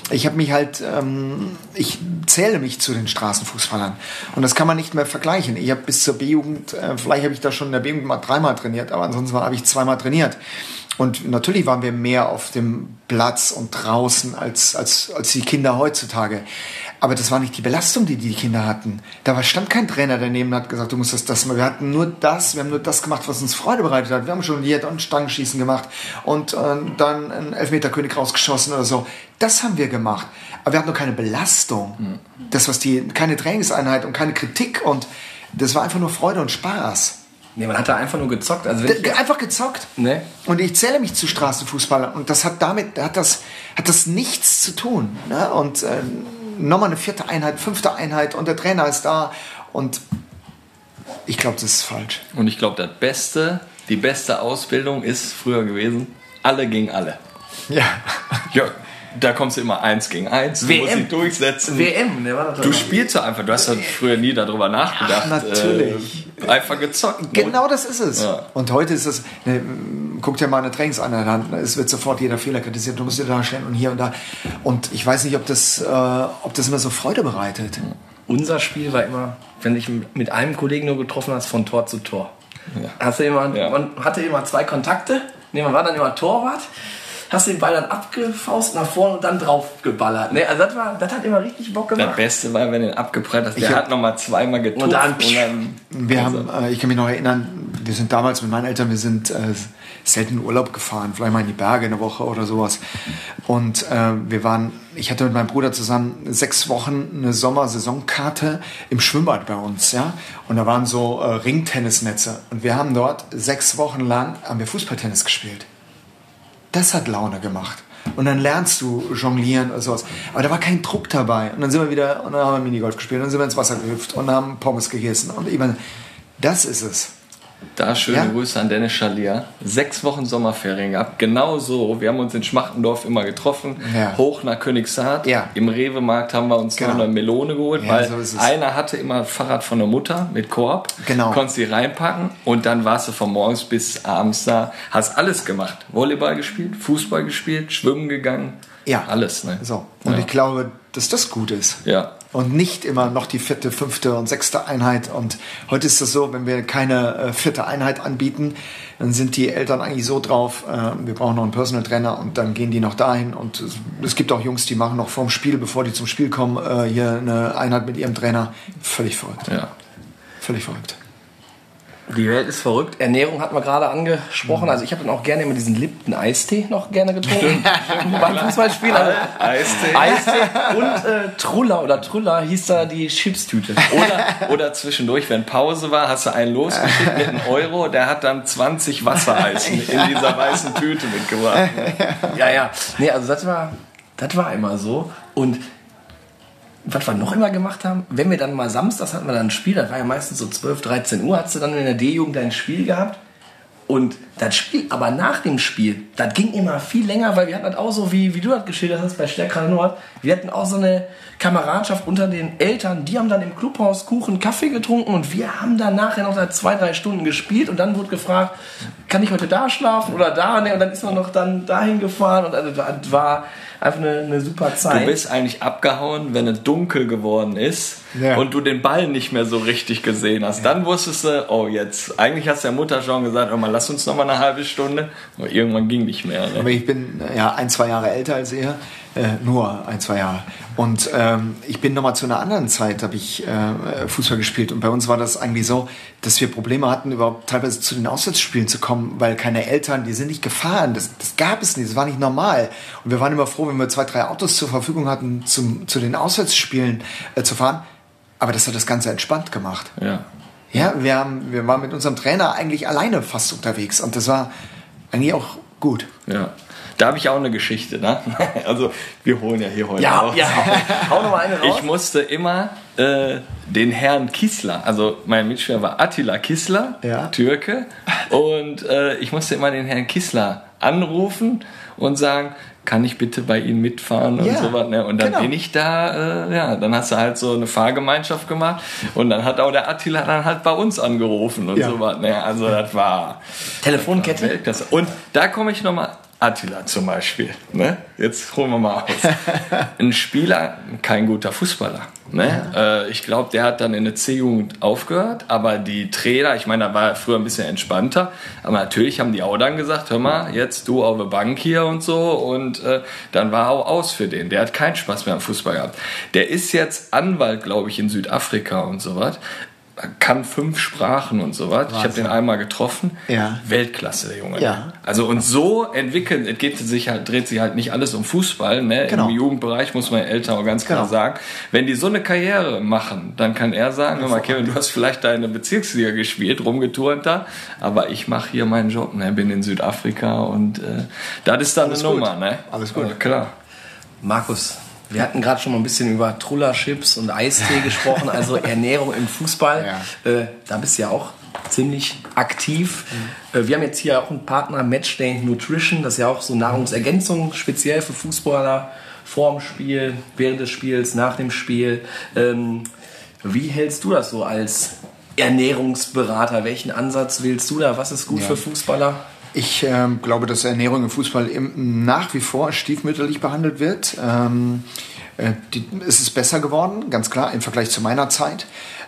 ich habe mich halt, ähm, ich zähle mich zu den Straßenfußballern. Und das kann man nicht mehr vergleichen. Ich habe bis zur B-Jugend, äh, vielleicht habe ich da schon in der B-Jugend mal dreimal trainiert, aber ansonsten habe ich zweimal trainiert. Und natürlich waren wir mehr auf dem Platz und draußen als, als, als die Kinder heutzutage. Aber das war nicht die Belastung, die die Kinder hatten. Da war, stand kein Trainer daneben und hat gesagt, du musst das, das machen. Wir hatten nur das, wir haben nur das gemacht, was uns Freude bereitet hat. Wir haben jongliert und Stangenschießen gemacht und äh, dann einen Elfmeterkönig rausgeschossen oder so. Das haben wir gemacht. Aber wir hatten nur keine Belastung. Das, was die, keine Trainingseinheit und keine Kritik und das war einfach nur Freude und Spaß. Nee, man hat da einfach nur gezockt. Also wenn ich, Ge- Einfach gezockt. ne? Und ich zähle mich zu Straßenfußballern und das hat damit hat das hat das nichts zu tun. Ne? Und äh, nochmal eine vierte Einheit, fünfte Einheit und der Trainer ist da und ich glaube, das ist falsch. Und ich glaube, das Beste, die beste Ausbildung ist früher gewesen, alle gegen alle. Ja. Ja, da kommst du immer eins gegen eins. Du WM. musst dich durchsetzen. WM, der war doch Du spielst ja einfach. Du hast ja früher nie darüber nachgedacht. natürlich. Einfach gezockt. Genau das ist es. Ja. Und heute ist es, ne, guck dir mal eine Trainingseinheit an, es wird sofort jeder Fehler kritisiert, du musst dir da stellen und hier und da. Und ich weiß nicht, ob das, äh, ob das immer so Freude bereitet. Unser Spiel war immer, wenn ich mit einem Kollegen nur getroffen hast, von Tor zu Tor. Hast du immer, Ja. Man hatte immer zwei Kontakte, nee, man war dann immer Torwart, hast den Ball dann abgefaust nach vorne und dann drauf geballert. Ne? Also das, war, das hat immer richtig Bock Das gemacht. Beste war, wenn du ihn abgeprallt hast. Der Ich hat nochmal zweimal getupft Und dann- Wir haben, äh, ich kann mich noch erinnern, wir sind damals mit meinen Eltern, wir sind äh, selten in Urlaub gefahren, vielleicht mal in die Berge eine Woche oder sowas. Und äh, wir waren, ich hatte mit meinem Bruder zusammen sechs Wochen eine Sommersaisonkarte im Schwimmbad bei uns, ja. Und da waren so äh, Ringtennisnetze. Und wir haben dort sechs Wochen lang haben wir Fußballtennis gespielt. Das hat Laune gemacht. Und dann lernst du jonglieren oder sowas. Aber da war kein Druck dabei. Und dann sind wir wieder, und dann haben wir Minigolf gespielt, und dann sind wir ins Wasser gehüpft und haben Pommes gegessen. Und eben, das ist es. Da schöne Ja? Grüße an Dennis Schalier. Sechs Wochen Sommerferien gehabt. Genau so. Wir haben uns in Schmachtendorf immer getroffen. Ja. Hoch nach Königshardt. Ja. Im Rewe-Markt haben wir uns Genau. noch eine Melone geholt, weil so einer hatte immer ein Fahrrad von der Mutter mit Korb. Genau. Konntest die reinpacken und dann warst du von morgens bis abends da. Hast alles gemacht. Volleyball gespielt, Fußball gespielt, schwimmen gegangen. Ja. Alles, ne? So. Und ich glaube, dass das gut ist. Ja. Und nicht immer noch die vierte, fünfte und sechste Einheit. Und heute ist es so, wenn wir keine äh, vierte Einheit anbieten, dann sind die Eltern eigentlich so drauf, äh, wir brauchen noch einen Personal Trainer und dann gehen die noch dahin. Und es, es gibt auch Jungs, die machen noch vorm Spiel, bevor die zum Spiel kommen, äh, hier eine Einheit mit ihrem Trainer. Völlig verrückt. Ja. Völlig verrückt. Die Welt ist verrückt. Ernährung hatten wir gerade angesprochen. Also ich habe dann auch gerne immer diesen Lipton Eistee noch gerne getrunken beim Fußballspielen. Also Eistee. Eistee und äh, Truller oder Truller hieß da die Chipstüte. Oder, oder zwischendurch, wenn Pause war, hast du einen losgeschickt mit einem Euro, der hat dann 20 Wassereis in dieser weißen Tüte mitgebracht. Ne? Ja, ja. Nee, also das war, das war immer so. Und was wir noch immer gemacht haben, wenn wir dann mal samstags hatten wir dann ein Spiel, das war ja meistens so 12, 13 Uhr, hast du dann in der D-Jugend dein Spiel gehabt. Und das Spiel, aber nach dem Spiel, das ging immer viel länger, weil wir hatten das auch so, wie, wie du das geschildert hast bei Stärker Nord, wir hatten auch so eine Kameradschaft unter den Eltern, die haben dann im Clubhaus Kuchen, Kaffee getrunken und wir haben dann nachher noch zwei, drei Stunden gespielt und dann wurde gefragt, kann ich heute da schlafen oder da? Und dann ist man noch dann dahin gefahren und also, das war einfach eine, eine super Du Zeit. bist eigentlich abgehauen, wenn es dunkel geworden ist Ja. und du den Ball nicht mehr so richtig gesehen hast. Dann wusstest du, oh jetzt, eigentlich hast der Mutter schon gesagt, hör mal, lass uns noch mal eine halbe Stunde. Aber irgendwann ging nicht mehr. Aber Ne? ich bin ja ein, zwei Jahre älter als ihr. Äh, nur ein, zwei Jahre. Und ähm, ich bin nochmal zu einer anderen Zeit, habe ich äh, Fußball gespielt. Und bei uns war das eigentlich so, dass wir Probleme hatten, überhaupt teilweise zu den Auswärtsspielen zu kommen, weil keine Eltern, die sind nicht gefahren. Das, das gab es nicht, das war nicht normal. Und wir waren immer froh, wenn wir zwei, drei Autos zur Verfügung hatten, zum, zu den Auswärtsspielen äh, zu fahren. Aber das hat das Ganze entspannt gemacht. Ja. Ja, wir, haben, wir waren mit unserem Trainer eigentlich alleine fast unterwegs. Und das war eigentlich auch gut. Ja. Da habe ich auch eine Geschichte. Ne? Also wir holen ja hier heute ja, raus. ja, hau noch mal eine raus. Ich musste immer äh, den Herrn Kissler, also mein Mitspieler war Attila Kissler, Ja. Türke, und äh, ich musste immer den Herrn Kissler anrufen und sagen, kann ich bitte bei Ihnen mitfahren und Ja, sowas. Ne? Und dann genau. bin ich da, äh, ja, dann hast du halt so eine Fahrgemeinschaft gemacht und dann hat auch der Attila dann halt bei uns angerufen und Ja. sowas. Ne? Also das war Telefonkette. Weltklasse. Und da komme ich nochmal. Attila zum Beispiel. Ne? Jetzt holen wir mal aus. Ein Spieler, kein guter Fußballer. Ne? Äh, ich glaube, der hat dann in der C-Jugend aufgehört, aber die Trainer, ich meine, da war er früher ein bisschen entspannter, aber natürlich haben die auch dann gesagt, hör mal, jetzt du auf der Bank hier und so und äh, dann war auch aus für den. Der hat keinen Spaß mehr am Fußball gehabt. Der ist jetzt Anwalt, glaube ich, in Südafrika und sowas. Kann fünf Sprachen und sowas. Ich habe den einmal getroffen. Ja. Weltklasse, der Junge. Ja. Also und so entwickeln, es geht sich halt, dreht sich halt nicht alles um Fußball, ne? Genau. Im Jugendbereich muss man Eltern auch ganz klar Genau. sagen. Wenn die so eine Karriere machen, dann kann er sagen, hör mal, Kevin, du hast vielleicht deine Bezirksliga gespielt, rumgeturnt da, aber ich mache hier meinen Job, ne? Bin in Südafrika und äh, das ist dann Alles eine gut. Nummer, ne? Alles gut. Ja, klar. Markus, wir hatten gerade schon mal ein bisschen über Truller-Chips und Eistee gesprochen, also Ernährung im Fußball. Ja. Äh, da bist du ja auch ziemlich aktiv. Äh, Wir haben jetzt hier auch einen Partner, Matchday Nutrition, das ist ja auch so Nahrungsergänzung, speziell für Fußballer, vorm Spiel, während des Spiels, nach dem Spiel. Ähm, Wie hältst du das so als Ernährungsberater? Welchen Ansatz wählst du da? Was ist gut Ja. für Fußballer? Ich ähm, glaube, dass Ernährung im Fußball im, nach wie vor stiefmütterlich behandelt wird. Ähm, äh, die, es ist besser geworden, ganz klar, im Vergleich zu meiner Zeit.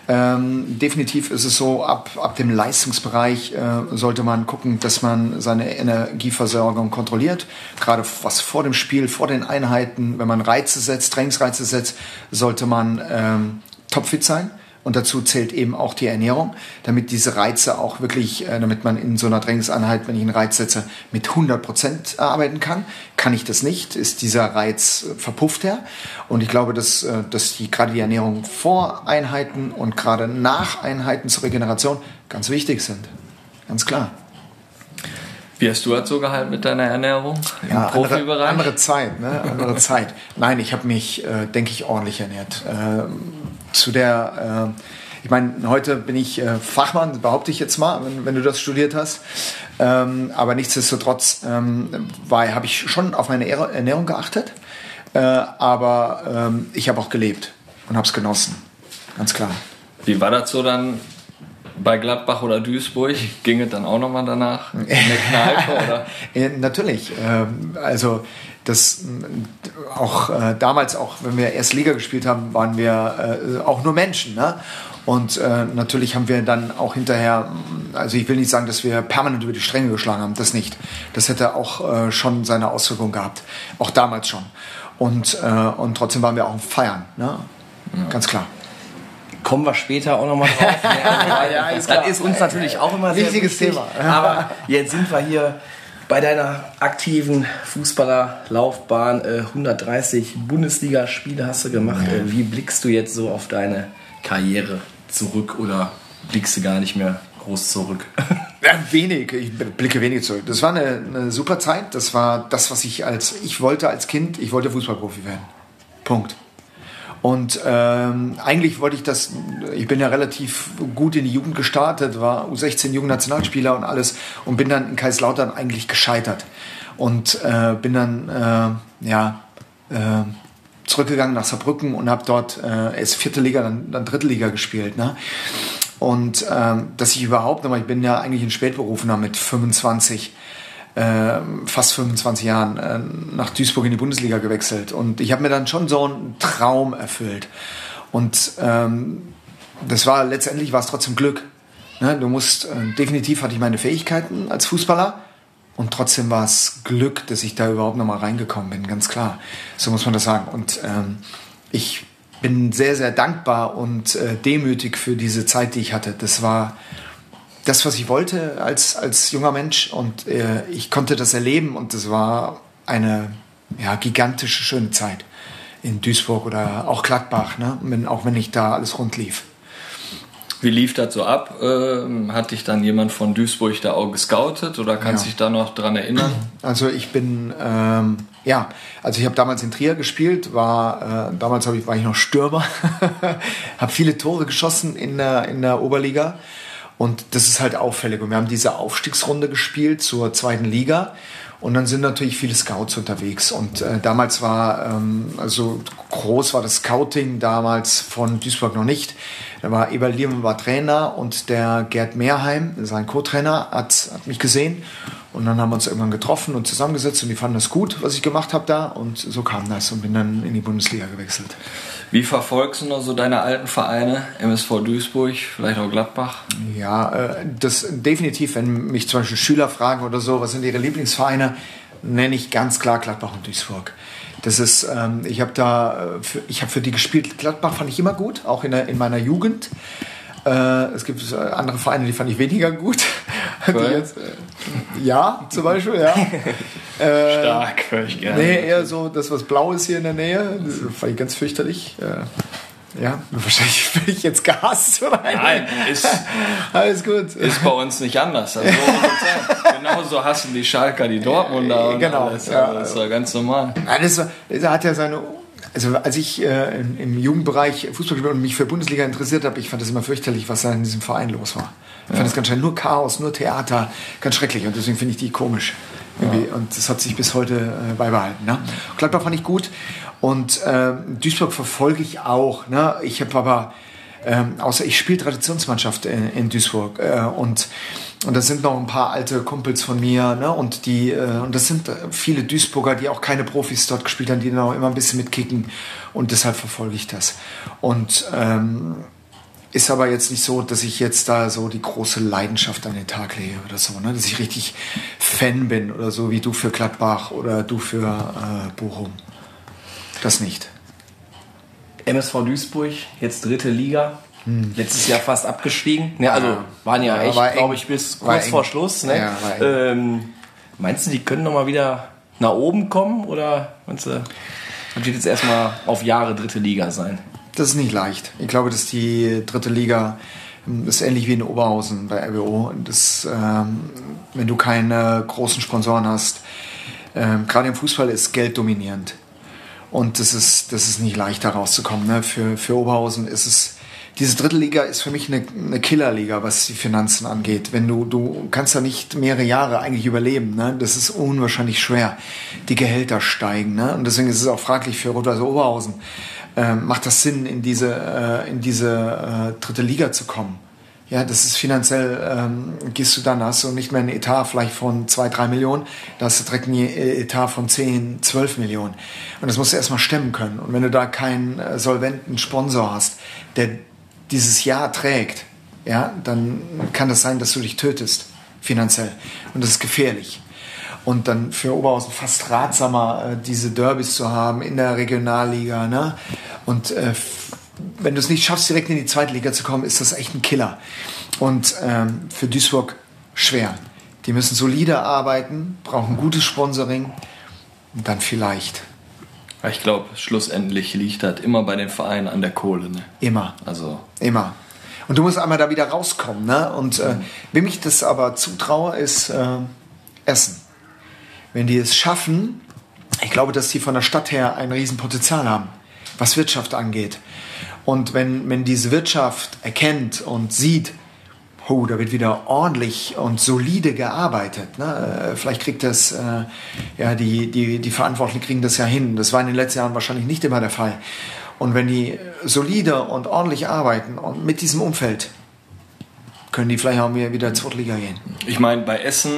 Ähm, definitiv ist es so, ab, ab dem Leistungsbereich äh, sollte man gucken, dass man seine Energieversorgung kontrolliert. Gerade was vor dem Spiel, vor den Einheiten, wenn man Reize setzt, Trainingsreize setzt, sollte man ähm, topfit sein. Und dazu zählt eben auch die Ernährung, damit diese Reize auch wirklich, äh, damit man in so einer Trainingseinheit, wenn ich einen Reiz setze, mit 100 Prozent arbeiten kann. Kann ich das nicht, ist dieser Reiz äh, verpufft er. Und ich glaube, dass, äh, dass die, gerade die Ernährung vor Einheiten und gerade nach Einheiten zur Regeneration ganz wichtig sind. Ganz klar. Wie hast du das so gehalten mit deiner Ernährung im Ja, andere, Profibereich? andere Zeit, ne? Andere Zeit. Nein, ich habe mich, äh, denke ich, ordentlich ernährt. Ähm, zu der, äh, ich meine, heute bin ich äh, Fachmann, behaupte ich jetzt mal, wenn, wenn du das studiert hast. Ähm, aber nichtsdestotrotz ähm, habe ich schon auf meine Ernährung geachtet. Äh, aber ähm, ich habe auch gelebt und habe es genossen. Ganz klar. Wie war das so dann bei Gladbach oder Duisburg? Ging es dann auch nochmal danach in der Kneipe? Oder? Natürlich. Ähm, also das m, auch äh, damals, auch wenn wir erst Liga gespielt haben, waren wir äh, auch nur Menschen. Ne? Und äh, natürlich haben wir dann auch hinterher, also ich will nicht sagen, dass wir permanent über die Stränge geschlagen haben, das nicht. Das hätte auch äh, schon seine Auswirkungen gehabt. Auch damals schon. Und, äh, und trotzdem waren wir auch am Feiern. Ne? Ganz klar. Kommen wir später auch nochmal drauf. ja, ja, ist das ist uns natürlich auch immer sehr Wichtiges wichtig. Thema. Aber jetzt sind wir hier bei deiner aktiven Fußballerlaufbahn. Äh, 130 Bundesligaspiele hast du gemacht. Äh, Wie blickst du jetzt so auf deine Karriere zurück oder blickst du gar nicht mehr groß zurück? Ja, wenig. Ich blicke wenig zurück. Das war eine, eine super Zeit. Das war das, was ich als ich wollte als Kind. Ich wollte Fußballprofi werden. Punkt. Und ähm, eigentlich wollte ich das. Ich bin ja relativ gut in die Jugend gestartet, war U16 Jugendnationalspieler und alles und bin dann in Kaiserslautern eigentlich gescheitert und äh, bin dann äh, ja äh, zurückgegangen nach Saarbrücken und habe dort äh, erst vierte Liga, dann, dann dritte Liga gespielt. Ne? Und ähm, dass ich überhaupt nochmal, ich bin ja eigentlich ein Spätberufener mit 25, äh, fast 25 Jahren äh, nach Duisburg in die Bundesliga gewechselt. Und ich habe mir dann schon so einen Traum erfüllt. Und ähm, das war letztendlich war es trotzdem Glück. Ne? Du musst, äh, definitiv hatte ich meine Fähigkeiten als Fußballer. Und trotzdem war es Glück, dass ich da überhaupt nochmal reingekommen bin, ganz klar. So muss man das sagen. Und ähm, ich bin sehr, sehr dankbar und äh, demütig für diese Zeit, die ich hatte. Das war das, was ich wollte als, als junger Mensch und äh, ich konnte das erleben und das war eine ja, gigantische, schöne Zeit in Duisburg oder auch Gladbach, ne? wenn, auch wenn nicht da alles rund lief. Wie lief das so ab? Ähm, hat dich dann jemand von Duisburg da auch gescoutet oder kannst Ja. dich da noch dran erinnern? Also ich bin, ähm, ja, also ich habe damals in Trier gespielt, war, äh, damals ich, war ich noch Stürmer, habe viele Tore geschossen in der, in der Oberliga und das ist halt auffällig. Und wir haben diese Aufstiegsrunde gespielt zur zweiten Liga und dann sind natürlich viele Scouts unterwegs und äh, damals war, ähm, also groß war das Scouting damals von Duisburg noch nicht. Da war Eberl Liermann war Trainer und der Gerd Mehrheim, sein Co-Trainer, hat, hat mich gesehen und dann haben wir uns irgendwann getroffen und zusammengesetzt und die fanden das gut, was ich gemacht habe da und so kam das und bin dann in die Bundesliga gewechselt. Wie verfolgst du noch so deine alten Vereine? MSV Duisburg, vielleicht auch Gladbach? Ja, äh, das definitiv, wenn mich zum Beispiel Schüler fragen oder so, was sind ihre Lieblingsvereine, nenne ich ganz klar Gladbach und Duisburg. Das ist, ähm, ich habe da, äh, für, ich habe für die gespielt. Gladbach fand ich immer gut, auch in, der, in meiner Jugend. Äh, es gibt äh, andere Vereine, die fand ich weniger gut. Jetzt, äh, ja, zum Beispiel, ja. Äh, Stark, höre ich gerne. Nee, eher so das, was blau ist hier in der Nähe. Das fand ich ganz fürchterlich. Äh, ja, wahrscheinlich bin ich jetzt gehasst oder Nein, ist, Alles gut. ist bei uns nicht anders. Also. Genauso hassen die Schalker die Dortmunder und Genau, alles. ja. Also, das ist ja ganz normal. Ja, das, das hat ja seine Also als ich äh, im, im Jugendbereich Fußball gespielt und mich für Bundesliga interessiert habe, ich fand das immer fürchterlich, was da in diesem Verein los war. Ich fand das ganz schön nur Chaos, nur Theater, ganz schrecklich und deswegen finde ich die komisch. Irgendwie. Und das hat sich bis heute äh, beibehalten. Ne? Gladbach fand ich gut und äh, Duisburg verfolge ich auch. Ne? Ich habe aber ähm, außer ich spiele Traditionsmannschaft in, in Duisburg äh, und und das sind noch ein paar alte Kumpels von mir, ne? Und die, äh, und das sind viele Duisburger, die auch keine Profis dort gespielt haben, die noch immer ein bisschen mitkicken. Und deshalb verfolge ich das. Und ähm, ist aber jetzt nicht so, dass ich jetzt da so die große Leidenschaft an den Tag lege oder so, ne? Dass ich richtig Fan bin oder so wie du für Gladbach oder du für äh, Bochum. Das nicht. MSV Duisburg, jetzt dritte Liga. Letztes Jahr fast abgestiegen. Ne, also waren ja, Ja, echt, war glaube ich, bis kurz vor Schluss. Ne? Ja, ähm, meinst du, die können noch mal wieder nach oben kommen? Oder meinst du, wird jetzt erstmal auf Jahre dritte Liga sein? Das ist nicht leicht. Ich glaube, dass die dritte Liga ähm, ist ähnlich wie in Oberhausen bei RWO. Das, ähm, wenn du keine großen Sponsoren hast, ähm, gerade im Fußball ist Geld dominierend. Und das ist, das ist nicht leicht, da rauszukommen. Ne? Für, für Oberhausen ist es. Diese dritte Liga ist für mich eine, eine Killerliga, was die Finanzen angeht. Wenn du, du kannst da nicht mehrere Jahre eigentlich überleben. Ne? Das ist unwahrscheinlich schwer. Die Gehälter steigen. Ne? Und deswegen ist es auch fraglich für Rot-Weiß Oberhausen. Ähm, macht das Sinn, in diese, äh, in diese äh, dritte Liga zu kommen? Ja, das ist finanziell, ähm, gehst du dann, hast du nicht mehr einen Etat vielleicht von zwei, drei Millionen, da hast du direkt einen äh, Etat von 10, 12 Millionen. Und das musst du erstmal stemmen können. Und wenn du da keinen äh, solventen Sponsor hast, der dieses Jahr trägt, ja, dann kann das sein, dass du dich tötest, finanziell. Und das ist gefährlich. Und dann für Oberhausen fast ratsamer, äh, diese Derbys zu haben in der Regionalliga. Ne? Und äh, wenn du es nicht schaffst, direkt in die zweite Liga zu kommen, ist das echt ein Killer. Und ähm, für Duisburg schwer. Die müssen solide arbeiten, brauchen gutes Sponsoring und dann vielleicht Ich glaube, schlussendlich liegt das immer bei den Vereinen an der Kohle. Ne? immer. Also, Immer. Und du musst einmal da wieder rauskommen. Ne? Und äh, wem ich das aber zutraue, ist äh, Essen. Wenn die es schaffen, ich glaube, dass die von der Stadt her ein Riesenpotenzial haben, was Wirtschaft angeht. Und wenn, wenn diese Wirtschaft erkennt und sieht, oh, da wird wieder ordentlich und solide gearbeitet. Ne? Äh, Vielleicht kriegt das, äh, ja, die, die, die Verantwortlichen kriegen das ja hin. Das war in den letzten Jahren wahrscheinlich nicht immer der Fall. Und wenn die solide und ordentlich arbeiten und mit diesem Umfeld, können die vielleicht auch wieder zur Liga gehen. ich meine, bei Essen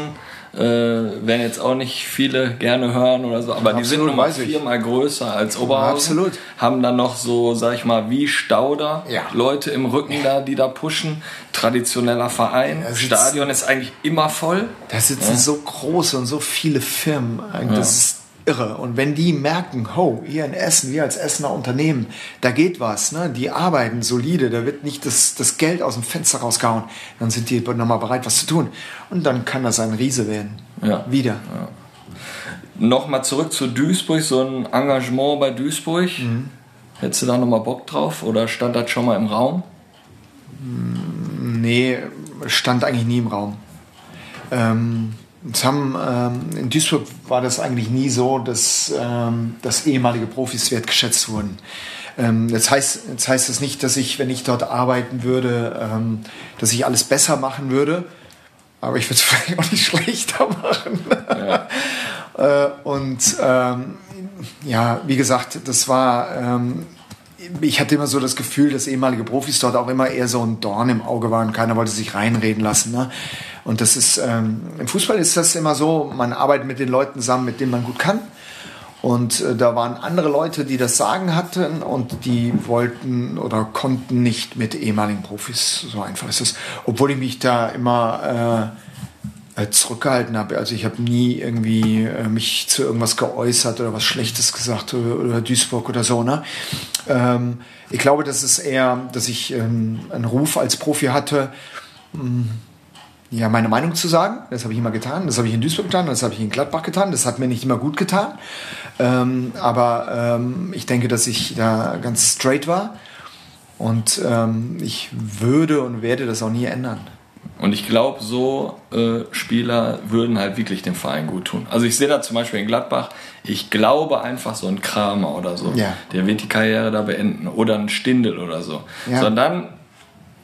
äh, werden jetzt auch nicht viele gerne hören oder so, aber die sind Absolut, weiß ich. viermal größer als Oberhausen. Absolut. Haben dann noch so, sag ich mal, wie Stauder, Ja. Leute im Rücken da, die da pushen. Traditioneller Verein. Ja, Stadion ist eigentlich immer voll. Da sitzen so große und so viele Firmen. Das ist irre. Und wenn die merken, oh, hier in Essen, wir als Essener Unternehmen, da geht was, ne? die arbeiten solide, da wird nicht das, das Geld aus dem Fenster rausgehauen, dann sind die nochmal bereit, was zu tun. Und dann kann das ein Riese werden. Ja. Wieder. Nochmal zurück zu Duisburg, so ein Engagement bei Duisburg. Mhm. Hättest du da nochmal Bock drauf oder stand das schon mal im Raum? Nee, stand eigentlich nie im Raum. Ähm, es haben, ähm, in Duisburg war das eigentlich nie so, dass, ähm, dass ehemalige Profis wertgeschätzt wurden. Ähm, jetzt, heißt, jetzt heißt das nicht, dass ich, wenn ich dort arbeiten würde, ähm, dass ich alles besser machen würde. Aber ich würde es vielleicht auch nicht schlechter machen. äh, und ähm, ja, wie gesagt, das war, ähm, ich hatte immer so das Gefühl, dass ehemalige Profis dort auch immer eher so ein Dorn im Auge waren. Keiner wollte sich reinreden lassen. Ne? Und das ist, ähm, im Fußball ist das immer so, man arbeitet mit den Leuten zusammen, mit denen man gut kann. Und äh, da waren andere Leute, die das Sagen hatten und die wollten oder konnten nicht mit ehemaligen Profis. So einfach ist es. Obwohl ich mich da immer äh, äh, zurückgehalten habe. Also ich habe nie irgendwie äh, mich zu irgendwas geäußert oder was Schlechtes gesagt oder, oder Duisburg oder so. Ne? Ähm, ich glaube, das ist eher, dass ich ähm, einen Ruf als Profi hatte, mh, ja, meine Meinung zu sagen. Das habe ich immer getan. Das habe ich in Duisburg getan, das habe ich in Gladbach getan. Das hat mir nicht immer gut getan. Ähm, aber ähm, ich denke, dass ich da ganz straight war. Und ähm, ich würde und werde das auch nie ändern. Und ich glaube, so äh, Spieler würden halt wirklich dem Verein gut tun. Also ich sehe da zum Beispiel in Gladbach, ich glaube einfach so ein Kramer oder so, Ja. der wird die Karriere da beenden. Oder ein Stindel oder so. Ja. Sondern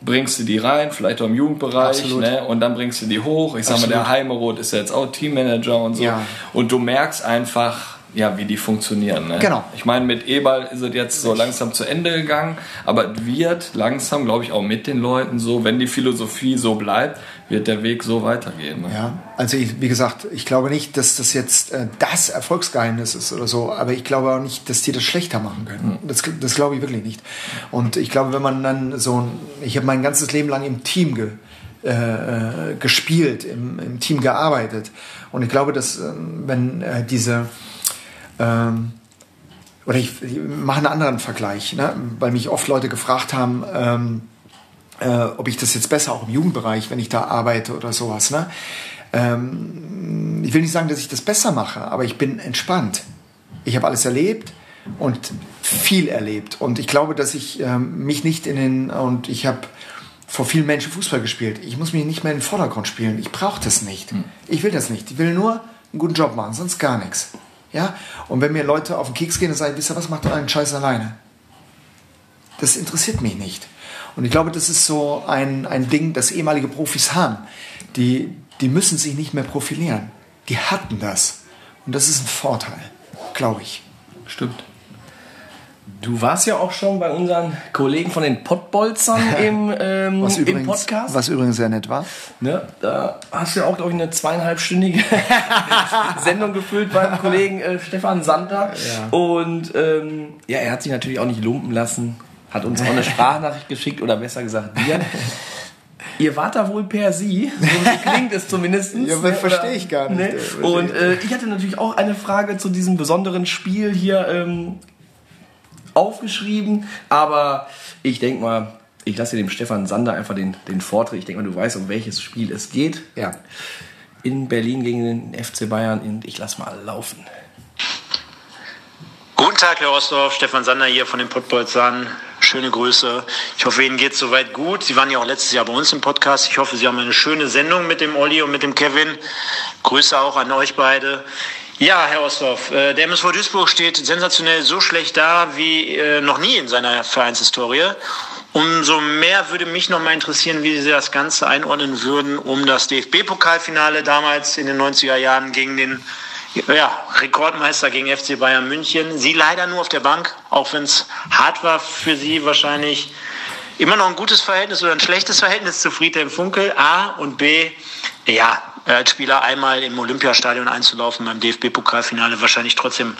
bringst du die rein, vielleicht auch im Jugendbereich, Absolut. ne? und dann bringst du die hoch. Ich sag mal, der Absolut. Heimeroth ist ja jetzt auch Teammanager und so. Ja. Und du merkst einfach, ja, wie die funktionieren. Ne? Genau. Ich meine, mit Eberl ist es jetzt so langsam zu Ende gegangen, aber es wird langsam, glaube ich, auch mit den Leuten so, wenn die Philosophie so bleibt, wird der Weg so weitergehen. Ne? Ja, also ich, wie gesagt, ich glaube nicht, dass das jetzt äh, das Erfolgsgeheimnis ist oder so, aber ich glaube auch nicht, dass die das schlechter machen können. Das, das glaube ich wirklich nicht. Und ich glaube, wenn man dann so ein, ich habe mein ganzes Leben lang im Team ge, äh, äh, gespielt, im, im Team gearbeitet. Und ich glaube, dass ähm, wenn äh, diese ähm, oder ich, ich mache einen anderen Vergleich, ne? weil mich oft Leute gefragt haben, ähm, äh, ob ich das jetzt besser auch im Jugendbereich, wenn ich da arbeite oder sowas. Ne? Ähm, ich will nicht sagen, dass ich das besser mache, aber ich bin entspannt. Ich habe alles erlebt und viel erlebt. Und ich glaube, dass ich ähm, mich nicht in den, und ich habe vor vielen Menschen Fußball gespielt. Ich muss mich nicht mehr in den Vordergrund spielen. Ich brauche das nicht. Ich will das nicht. Ich will nur einen guten Job machen, sonst gar nichts. Ja? Und wenn mir Leute auf den Keks gehen und sagen, wisst ihr was, macht einen Scheiß alleine. Das interessiert mich nicht. Und ich glaube, das ist so ein, ein Ding, das ehemalige Profis haben. Die, die müssen sich nicht mehr profilieren. Die hatten das. Und das ist ein Vorteil, glaube ich. Stimmt. Du warst ja auch schon bei unseren Kollegen von den Pottbolzern im, ähm, Was im übrigens, Podcast. was übrigens sehr nett war. Ne? Da hast du ja auch, glaube ich, eine zweieinhalbstündige Sendung gefüllt beim Kollegen äh, Stefan Sander. Und ähm, ja, er hat sich natürlich auch nicht lumpen lassen, hat uns auch eine Sprachnachricht geschickt oder besser gesagt dir. Ihr wart da wohl per Sie, so klingt es zumindest. Ja, aber verstehe ich gar nicht. Ne? Äh, verstehe Und äh, ich hatte natürlich auch eine Frage zu diesem besonderen Spiel hier ähm, aufgeschrieben, aber ich denke mal, ich lasse dem Stefan Sander einfach den, den Vortritt. Ich denke mal, du weißt, um welches Spiel es geht. Ja. In Berlin gegen den FC Bayern. Und ich lass mal laufen. Guten Tag, Herr Ostdorf. Stefan Sander hier von den Pottbolzern. Schöne Grüße. Ich hoffe, Ihnen geht soweit gut. Sie waren ja auch letztes Jahr bei uns im Podcast. Ich hoffe, Sie haben eine schöne Sendung mit dem Olli und mit dem Kevin. Grüße auch an euch beide. Ja, Herr Ostdorf, äh, der MSV Duisburg steht sensationell so schlecht da wie äh, noch nie in seiner Vereinshistorie. Umso mehr würde mich noch mal interessieren, wie Sie das Ganze einordnen würden, um das DFB-Pokalfinale damals in den 90er Jahren gegen den ja, Rekordmeister gegen FC Bayern München. Sie leider nur auf der Bank, auch wenn es hart war für Sie wahrscheinlich. Immer noch ein gutes Verhältnis oder ein schlechtes Verhältnis zu Friedhelm Funkel, A und B, ja, als Spieler einmal im Olympiastadion einzulaufen beim DFB-Pokalfinale wahrscheinlich trotzdem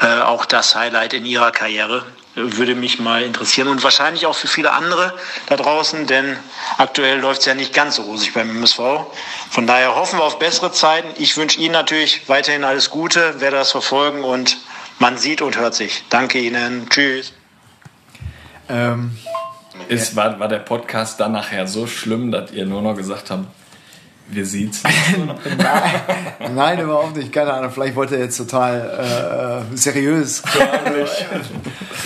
äh, auch das Highlight in ihrer Karriere. Würde mich mal interessieren und wahrscheinlich auch für viele andere da draußen, denn aktuell läuft es ja nicht ganz so rosig beim MSV. Von daher hoffen wir auf bessere Zeiten. Ich wünsche Ihnen natürlich weiterhin alles Gute, werde das verfolgen und man sieht und hört sich. Danke Ihnen. Tschüss. Ähm, Ist, war, war der Podcast dann nachher so schlimm, dass ihr nur noch gesagt habt, wir sieht's nicht? nein, überhaupt nicht. Keine Ahnung. Vielleicht wollte er jetzt total äh, seriös.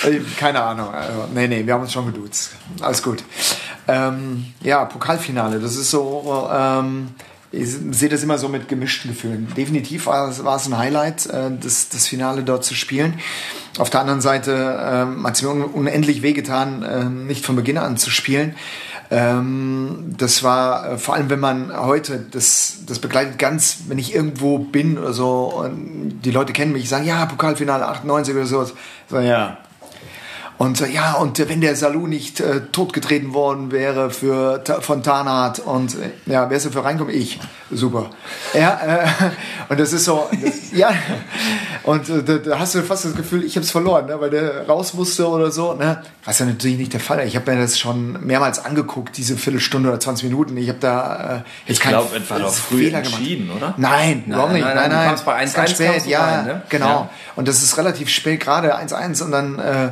Äh, Keine Ahnung. Also, nee, nee, wir haben uns schon geduzt. Alles gut. Ähm, ja, Pokalfinale. Das ist so. Ähm, ich sehe das immer so mit gemischten Gefühlen. Definitiv war es, war es ein Highlight, äh, das, das Finale dort zu spielen. Auf der anderen Seite ähm, hat es mir un unendlich wehgetan, äh, nicht von Beginn an zu spielen. Ähm, das war äh, vor allem, wenn man heute, das, das begleitet ganz, wenn ich irgendwo bin oder so und die Leute kennen mich, sagen, ja, Pokalfinale 98 oder so. So, ja, und äh, ja, und äh, wenn der Salou nicht äh, totgetreten worden wäre für, von Tarnath und äh, ja, wer ist dafür reinkommen? Ich. Super. Ja, äh, und das ist so, das, ja, und äh, da, hast du fast das Gefühl, ich habe es verloren, ne, weil der raus musste oder so. Ne? Was ja natürlich nicht der Fall. Ich habe mir das schon mehrmals angeguckt, diese Viertelstunde oder 20 Minuten. Ich habe da äh, jetzt Ich keinen glaub, es war doch früh Fehler gemacht. entschieden, oder? Nein, überhaupt nicht. nein, Nein, nein, du nein. kamst bei 1-1 Ganz kamst spät, du ja, rein, ne? genau. Ja. Und das ist relativ spät, gerade 1-1 und dann äh,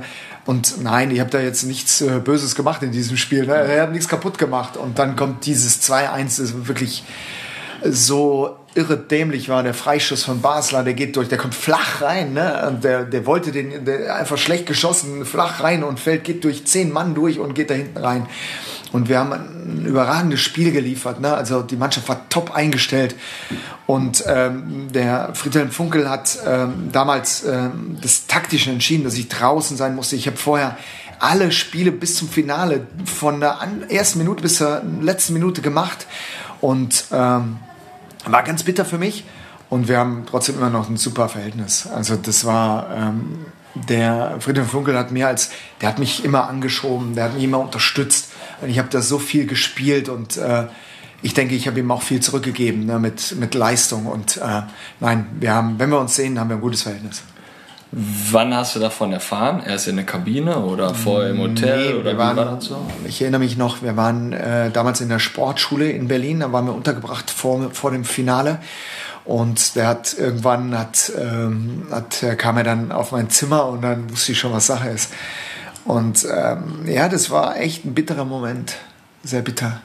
und nein, ich habe da jetzt nichts äh, Böses gemacht in diesem Spiel. Ne? Er hat nichts kaputt gemacht und dann kommt dieses 2-1, das wirklich so irre dämlich war. Der Freischuss von Basler, der geht durch, der kommt flach rein. Ne? Und der, der wollte den der einfach schlecht geschossen, flach rein und fällt, geht durch zehn Mann durch und geht da hinten rein. Und wir haben ein überragendes Spiel geliefert. Ne? Also die Mannschaft war top eingestellt. Und ähm, der Friedhelm Funkel hat ähm, damals ähm, das Taktische entschieden, dass ich draußen sein musste. Ich habe vorher alle Spiele bis zum Finale von der ersten Minute bis zur letzten Minute gemacht. Und ähm, war ganz bitter für mich. Und wir haben trotzdem immer noch ein super Verhältnis. Also das war ähm, der Friedhelm Funkel hat mir als, der hat mich immer angeschoben, der hat mich immer unterstützt. Und ich habe da so viel gespielt und äh, ich denke, ich habe ihm auch viel zurückgegeben ne, mit, mit Leistung. Und äh, nein, wir haben, wenn wir uns sehen, haben wir ein gutes Verhältnis. Wann hast du davon erfahren? Erst in der Kabine oder vorher im Hotel? Nee, oder waren, war das so? Ich erinnere mich noch, wir waren äh, damals in der Sportschule in Berlin, da waren wir untergebracht vor, vor dem Finale. Und der hat irgendwann hat, ähm, hat, kam er dann auf mein Zimmer und dann wusste ich schon, was Sache ist. Und ähm, ja, das war echt ein bitterer Moment. Sehr bitter.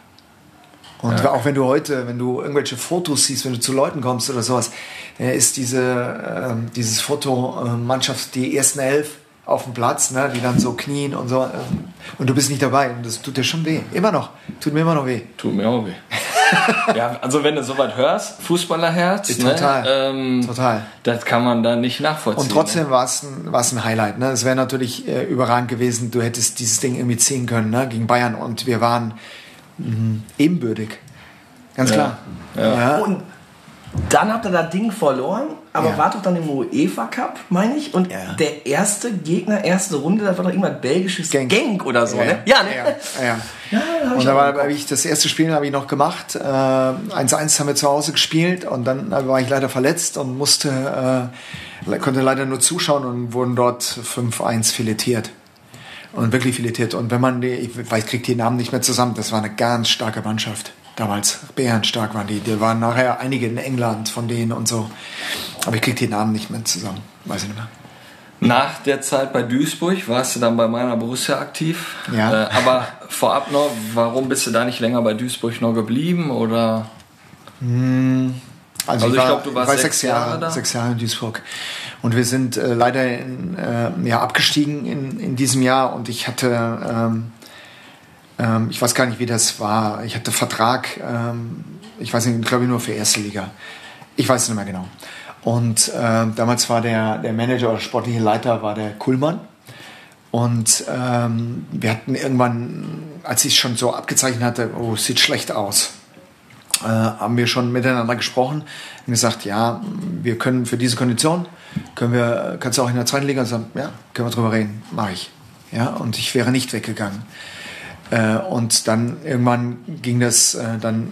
Und Ja. auch wenn du heute, wenn du irgendwelche Fotos siehst, wenn du zu Leuten kommst oder sowas, dann ist diese, ähm, dieses Foto äh, Mannschaft, die ersten elf auf dem Platz, ne, die dann so knien und so. Ähm, und du bist nicht dabei. Und das tut dir schon weh. Immer noch. Tut mir immer noch weh. Tut mir auch weh. ja, also wenn du sowas hörst, Fußballerherz, Total. Ne, ähm, Total. das kann man da nicht nachvollziehen. Und trotzdem war es ein, war es ein Highlight. Ne? Es wäre natürlich äh, überragend gewesen, du hättest dieses Ding irgendwie ziehen können ne? gegen Bayern und wir waren mh, ebenbürtig. Ganz Ja. klar. Ja. Ja. Und dann habt ihr das Ding verloren, aber Ja. wart doch dann im UEFA Cup, meine ich. Und Ja. der erste Gegner, erste Runde, das war doch irgendwas belgisches Genk. Genk, oder so, Ja, ne? Ja, ne? Ja, ja. Hab Und da war ich das erste Spiel habe ich noch gemacht. Äh, 1-1 haben wir zu Hause gespielt und dann war ich leider verletzt und musste äh, konnte leider nur zuschauen und wurden dort 5-1 filetiert. Und wirklich filetiert. Und wenn man ich weiß, krieg die Namen nicht mehr zusammen, das war eine ganz starke Mannschaft. Damals, bärenstark waren die. Die waren nachher einige in England von denen und so. Aber ich krieg die Namen nicht mehr zusammen. Weiß ich nicht mehr. Nach der Zeit bei Duisburg warst du dann bei meiner Borussia aktiv. Ja. Äh, aber vorab noch, warum bist du da nicht länger bei Duisburg noch geblieben? Oder Also, Also ich war, glaub, du warst war sechs sechs Jahre, Jahre da? sechs Jahre in Duisburg. Und wir sind äh, leider in, äh, ja, abgestiegen in, in diesem Jahr und ich hatte, ähm, ähm, ich weiß gar nicht, wie das war. Ich hatte Vertrag, ähm, ich weiß nicht, glaube ich nur für erste Liga. Ich weiß es nicht mehr genau. Und äh, damals war der, der Manager oder sportliche Leiter war der Kuhlmann. Und ähm, wir hatten irgendwann, als ich es schon so abgezeichnet hatte, oh, sieht schlecht aus äh, haben wir schon miteinander gesprochen und gesagt, ja, wir können für diese Kondition, können wir, kannst du auch in der zweiten Liga sagen, ja, können wir drüber reden, mache ich. Ja, und ich wäre nicht weggegangen. Äh, und dann irgendwann ging das, äh, dann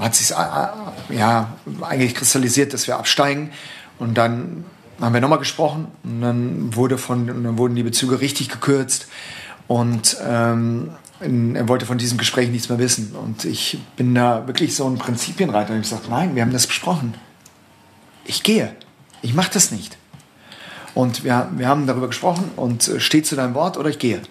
äh, hat sich äh, ja eigentlich kristallisiert, dass wir absteigen. Und dann haben wir nochmal gesprochen und dann wurde von, dann wurden die Bezüge richtig gekürzt. Und ähm, er wollte von diesem Gespräch nichts mehr wissen. Und ich bin da wirklich so ein Prinzipienreiter. Und ich gesagt, nein, wir haben das besprochen. Ich gehe. Ich mache das nicht. Und wir, wir haben darüber gesprochen und äh, steh zu deinem Wort oder ich gehe.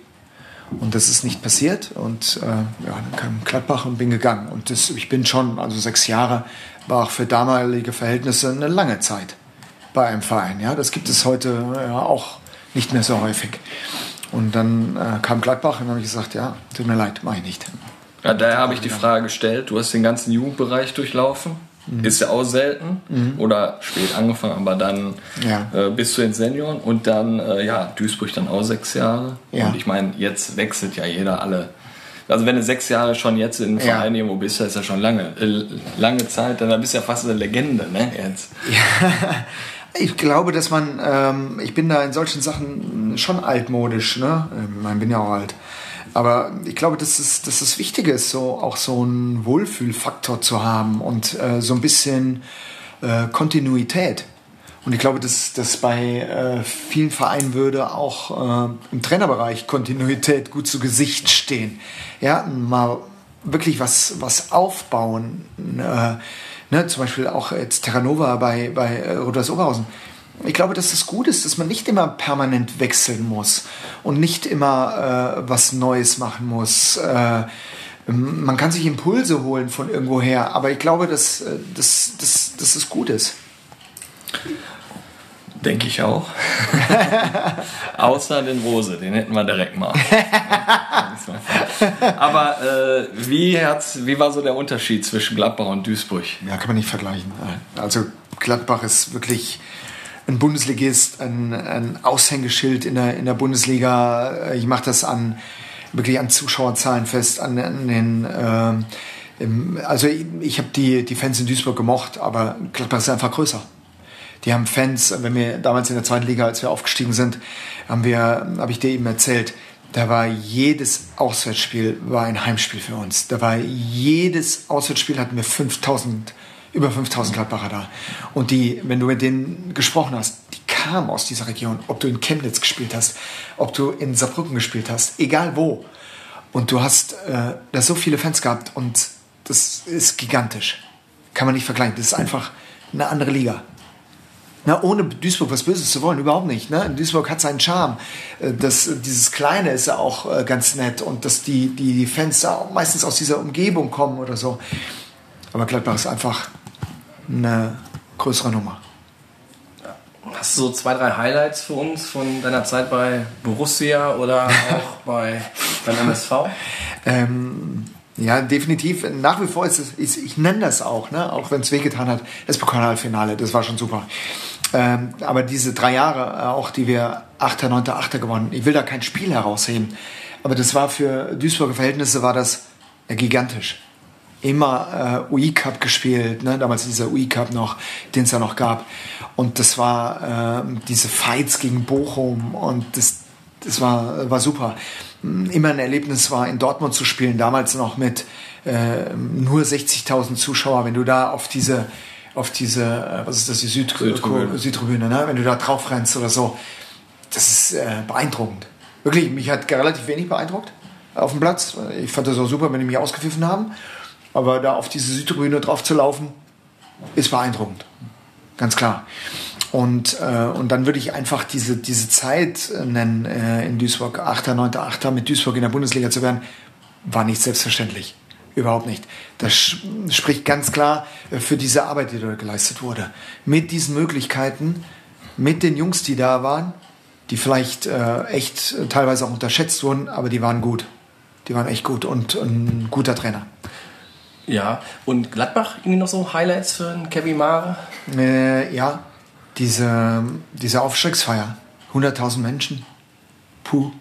Und das ist nicht passiert. Und äh, ja, dann kam Gladbach und bin gegangen. Und das, ich bin schon, also sechs Jahre, war auch für damalige Verhältnisse eine lange Zeit bei einem Verein. Ja, das gibt es heute ja, auch nicht mehr so häufig. Und dann äh, kam Gladbach und dann habe ich gesagt, ja, tut mir leid, mache ich nicht. ja, daher habe ich die Frage gestellt, du hast den ganzen Jugendbereich durchlaufen. Mhm. Ist ja auch selten oder spät angefangen, aber dann Ja. äh, bist du in Senioren und dann, äh, ja, Duisburg dann auch sechs Jahre. Ja. Und ich meine, jetzt wechselt ja jeder alle. Also wenn du sechs Jahre schon jetzt in einem Ja. Verein irgendwo bist, das ist ja schon lange, äh, lange Zeit, dann bist du ja fast eine Legende, ne, jetzt. Ich glaube, dass man, ähm, ich bin da in solchen Sachen schon altmodisch, ne? Ähm, Ich bin ja auch alt. Aber ich glaube, dass es, dass es wichtig ist, so auch so einen Wohlfühlfaktor zu haben und äh, so ein bisschen äh, Kontinuität. Und ich glaube, dass, dass bei äh, vielen Vereinen würde auch äh, im Trainerbereich Kontinuität gut zu Gesicht stehen. Ja, mal wirklich was, was aufbauen. Äh, ne, zum Beispiel auch jetzt Terranova bei, bei äh, Rudolf Oberhausen. Ich glaube, dass es gut ist, dass man nicht immer permanent wechseln muss und nicht immer äh, was Neues machen muss. Äh, man kann sich Impulse holen von irgendwoher, aber ich glaube, dass, äh, dass, dass, dass es gut ist. Denke ich auch. Außer den Rose, den hätten wir direkt mal. Aber äh, wie, hat's, wie war so der Unterschied zwischen Gladbach und Duisburg? Ja, kann man nicht vergleichen. Also Gladbach ist wirklich ein Bundesligist, ein, ein Aushängeschild in der, in der Bundesliga. Ich mache das an wirklich an Zuschauerzahlen fest, an, an den äh, also ich, ich habe die, die Fans in Duisburg gemocht, aber Gladbach ist einfach größer. Die haben Fans, wenn wir damals in der zweiten Liga, als wir aufgestiegen sind, haben wir, habe ich dir eben erzählt, da war jedes Auswärtsspiel war ein Heimspiel für uns. Da war jedes Auswärtsspiel hatten wir 5000 über 5000 Gladbacher da. Und die, wenn du mit denen gesprochen hast, die kamen aus dieser Region. Ob du in Chemnitz gespielt hast, ob du in Saarbrücken gespielt hast, egal wo. Und du hast äh, da so viele Fans gehabt und das ist gigantisch. Kann man nicht vergleichen. Das ist einfach eine andere Liga. Na, ohne Duisburg was Böses zu wollen, überhaupt nicht. Ne? Duisburg hat seinen Charme. Äh, das, dieses Kleine ist ja auch äh, ganz nett und dass die, die, Fans meistens aus dieser Umgebung kommen oder so. Aber Gladbach ist einfach eine größere Nummer. Hast du so zwei, drei Highlights für uns von deiner Zeit bei Borussia oder auch bei, beim MSV? Ähm, ja, definitiv. Nach wie vor ist es, ich, ich nenne das auch, ne? auch wenn es wehgetan hat, das Pokalfinale, das war schon super. Ähm, aber diese drei Jahre, äh, auch die wir 8., 9., 8. gewonnen, ich will da kein Spiel herausheben, aber das war für Duisburger Verhältnisse war das ja, gigantisch. Immer äh, UI Cup gespielt, ne? damals dieser UI Cup noch, den es ja noch gab. Und das war äh, diese Fights gegen Bochum und das, das war, war super. Immer ein Erlebnis war, in Dortmund zu spielen, damals noch mit äh, nur 60.000 Zuschauer. Wenn du da auf diese auf diese, äh, was ist das, die Südtribüne, Südtribüne ne? wenn du da drauf rennst oder so, das ist äh, beeindruckend. Wirklich, mich hat relativ wenig beeindruckt auf dem Platz. Ich fand das auch super, wenn die mich ausgepfiffen haben. Aber da auf diese Südtribüne drauf zu laufen, ist beeindruckend. Ganz klar. Und, äh, und dann würde ich einfach diese, diese Zeit nennen äh, in Duisburg, 8., 9., 8. mit Duisburg in der Bundesliga zu werden, war nicht selbstverständlich. Überhaupt nicht. Das spricht ganz klar äh, für diese Arbeit, die dort geleistet wurde. Mit diesen Möglichkeiten, mit den Jungs, die da waren, die vielleicht äh, echt äh, teilweise auch unterschätzt wurden, aber die waren gut. Die waren echt gut und ein guter Trainer. Ja, und Gladbach, irgendwie noch so Highlights für einen Kevin Mare? Äh, ja, diese, diese Aufstiegsfeier. 100.000 Menschen. Puh.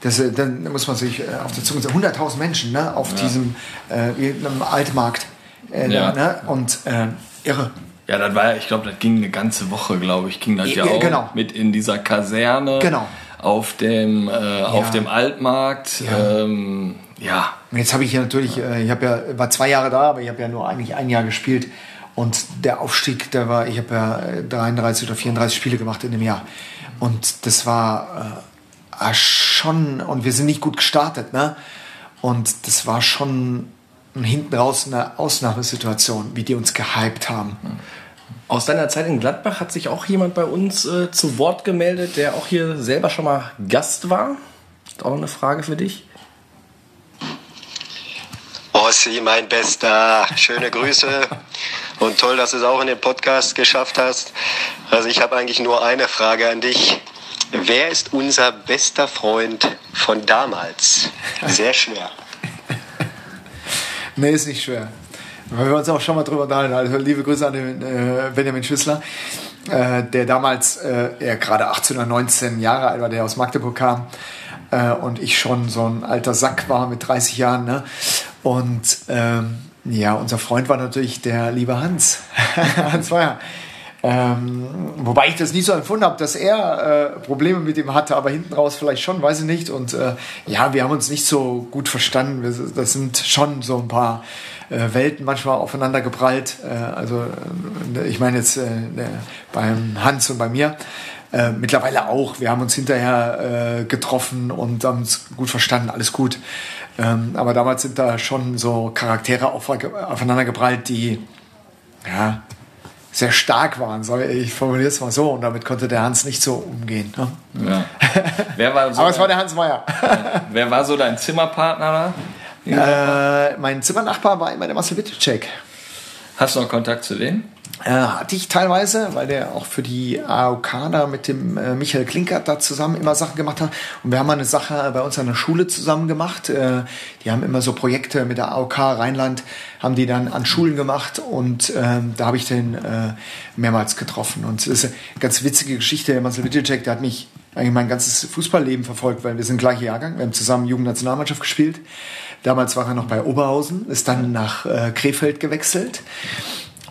Das, äh, dann muss man sich äh, auf der Zunge sagen, 100.000 Menschen ne, auf ja. diesem äh, Altmarkt. Äh, ja. ne, und äh, irre. Ja, das war ja, ich glaube, das ging eine ganze Woche, glaube ich, ging das ja, ja auch genau. mit in dieser Kaserne. Genau. Auf dem, äh, ja. auf dem Altmarkt. Ja. Ähm, ja. Und jetzt habe ich hier natürlich, äh, ich habe ja, war zwei Jahre da, aber ich habe ja nur eigentlich ein Jahr gespielt. Und der Aufstieg, der war, ich habe ja 33 oder 34 Spiele gemacht in dem Jahr. Und das war äh, schon, und wir sind nicht gut gestartet, ne? Und das war schon hinten raus eine Ausnahmesituation, wie die uns gehypt haben. Aus deiner Zeit in Gladbach hat sich auch jemand bei uns äh, zu Wort gemeldet, der auch hier selber schon mal Gast war. Ist auch noch eine Frage für dich. Ossi, mein Bester, schöne Grüße und toll, dass du es auch in den Podcast geschafft hast. Also ich habe eigentlich nur eine Frage an dich. Wer ist unser bester Freund von damals? Sehr schwer. nee, ist nicht schwer. Weil wir uns auch schon mal drüber unterhalten. Also liebe Grüße an den äh, Benjamin Schüssler, äh, der damals, äh, er gerade 18 oder 19 Jahre alt war, der aus Magdeburg kam äh, und ich schon so ein alter Sack war mit 30 Jahren. Ne? Und ähm, ja, unser Freund war natürlich der liebe Hans. Hans Weyer. Ähm, wobei ich das nie so empfunden habe, dass er äh, Probleme mit ihm hatte, aber hinten raus vielleicht schon, weiß ich nicht. Und äh, ja, wir haben uns nicht so gut verstanden. Wir, das sind schon so ein paar äh, Welten manchmal aufeinander geprallt. Äh, also äh, ich meine jetzt äh, beim Hans und bei mir. mittlerweile auch. Wir haben uns hinterher getroffen und haben uns gut verstanden, alles gut. Ähm, aber damals sind da schon so Charaktere auf, aufeinander geprallt, die ja, sehr stark waren. Ich formuliere es mal so. Und damit konnte der Hans nicht so umgehen. Ne? Ja. Wer war so aber es war der Hans Meyer. Wer war so dein Zimmerpartner da? Äh, mein Zimmernachbar war immer der Marcel Wittecek. Hast du noch Kontakt zu denen? Äh, hatte ich teilweise, weil der auch für die AOK da mit dem äh, Michael Klinkert da zusammen immer Sachen gemacht hat. Und wir haben mal eine Sache bei uns an der Schule zusammen gemacht. Äh, die haben immer so Projekte mit der AOK Rheinland, haben die dann an Schulen gemacht und ähm, da habe ich den äh, mehrmals getroffen. Und es ist eine ganz witzige Geschichte. Der Marcel Wittecek, der hat mich eigentlich mein ganzes Fußballleben verfolgt, weil wir sind gleicher Jahrgang. Wir haben zusammen Jugendnationalmannschaft gespielt. Damals war er noch bei Oberhausen, ist dann nach äh, Krefeld gewechselt.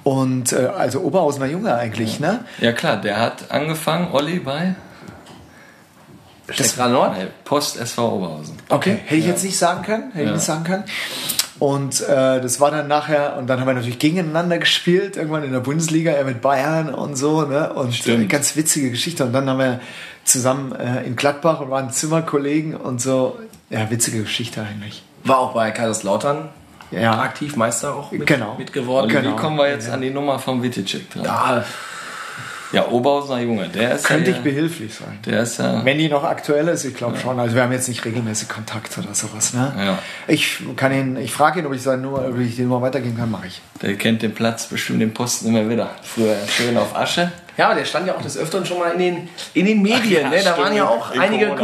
Und äh, also Oberhausener Junge eigentlich, ne? Ja klar, der hat angefangen, Olli, bei Steckra Nord? Post SV Oberhausen. Okay, hätte ich jetzt nicht sagen können, hätte ich Ja. nicht sagen können. Und äh, das war dann nachher, und dann haben wir natürlich gegeneinander gespielt, irgendwann in der Bundesliga, er mit Bayern und so, ne? Und äh, Stimmt. ganz witzige Geschichte. Und dann haben wir zusammen äh, in Gladbach und waren Zimmerkollegen und so. Ja, witzige Geschichte eigentlich. War auch bei Kaiserslautern Ja. aktiv, Meister auch mit, Genau. mit geworden. Genau. wie kommen wir jetzt an die Nummer vom Wittecek dran? Ja, Ja, Oberhausener Junge, der ist Könnte ja, ich behilflich sein. Der ist ja. Wenn die noch aktuell ist, ich glaube schon. Also wir haben jetzt nicht regelmäßig Kontakt oder sowas. Ne? Ja. Ich kann ihn, ich frage ihn, ob ich seine Nummer, ob ich die Nummer weitergeben kann, mache ich. Der kennt den Platz bestimmt den Posten immer wieder. Früher schön auf Asche. Ja, der stand ja auch des Öfteren schon mal in den, in den Medien. ja, ne? Da stimmt. waren ja auch In einige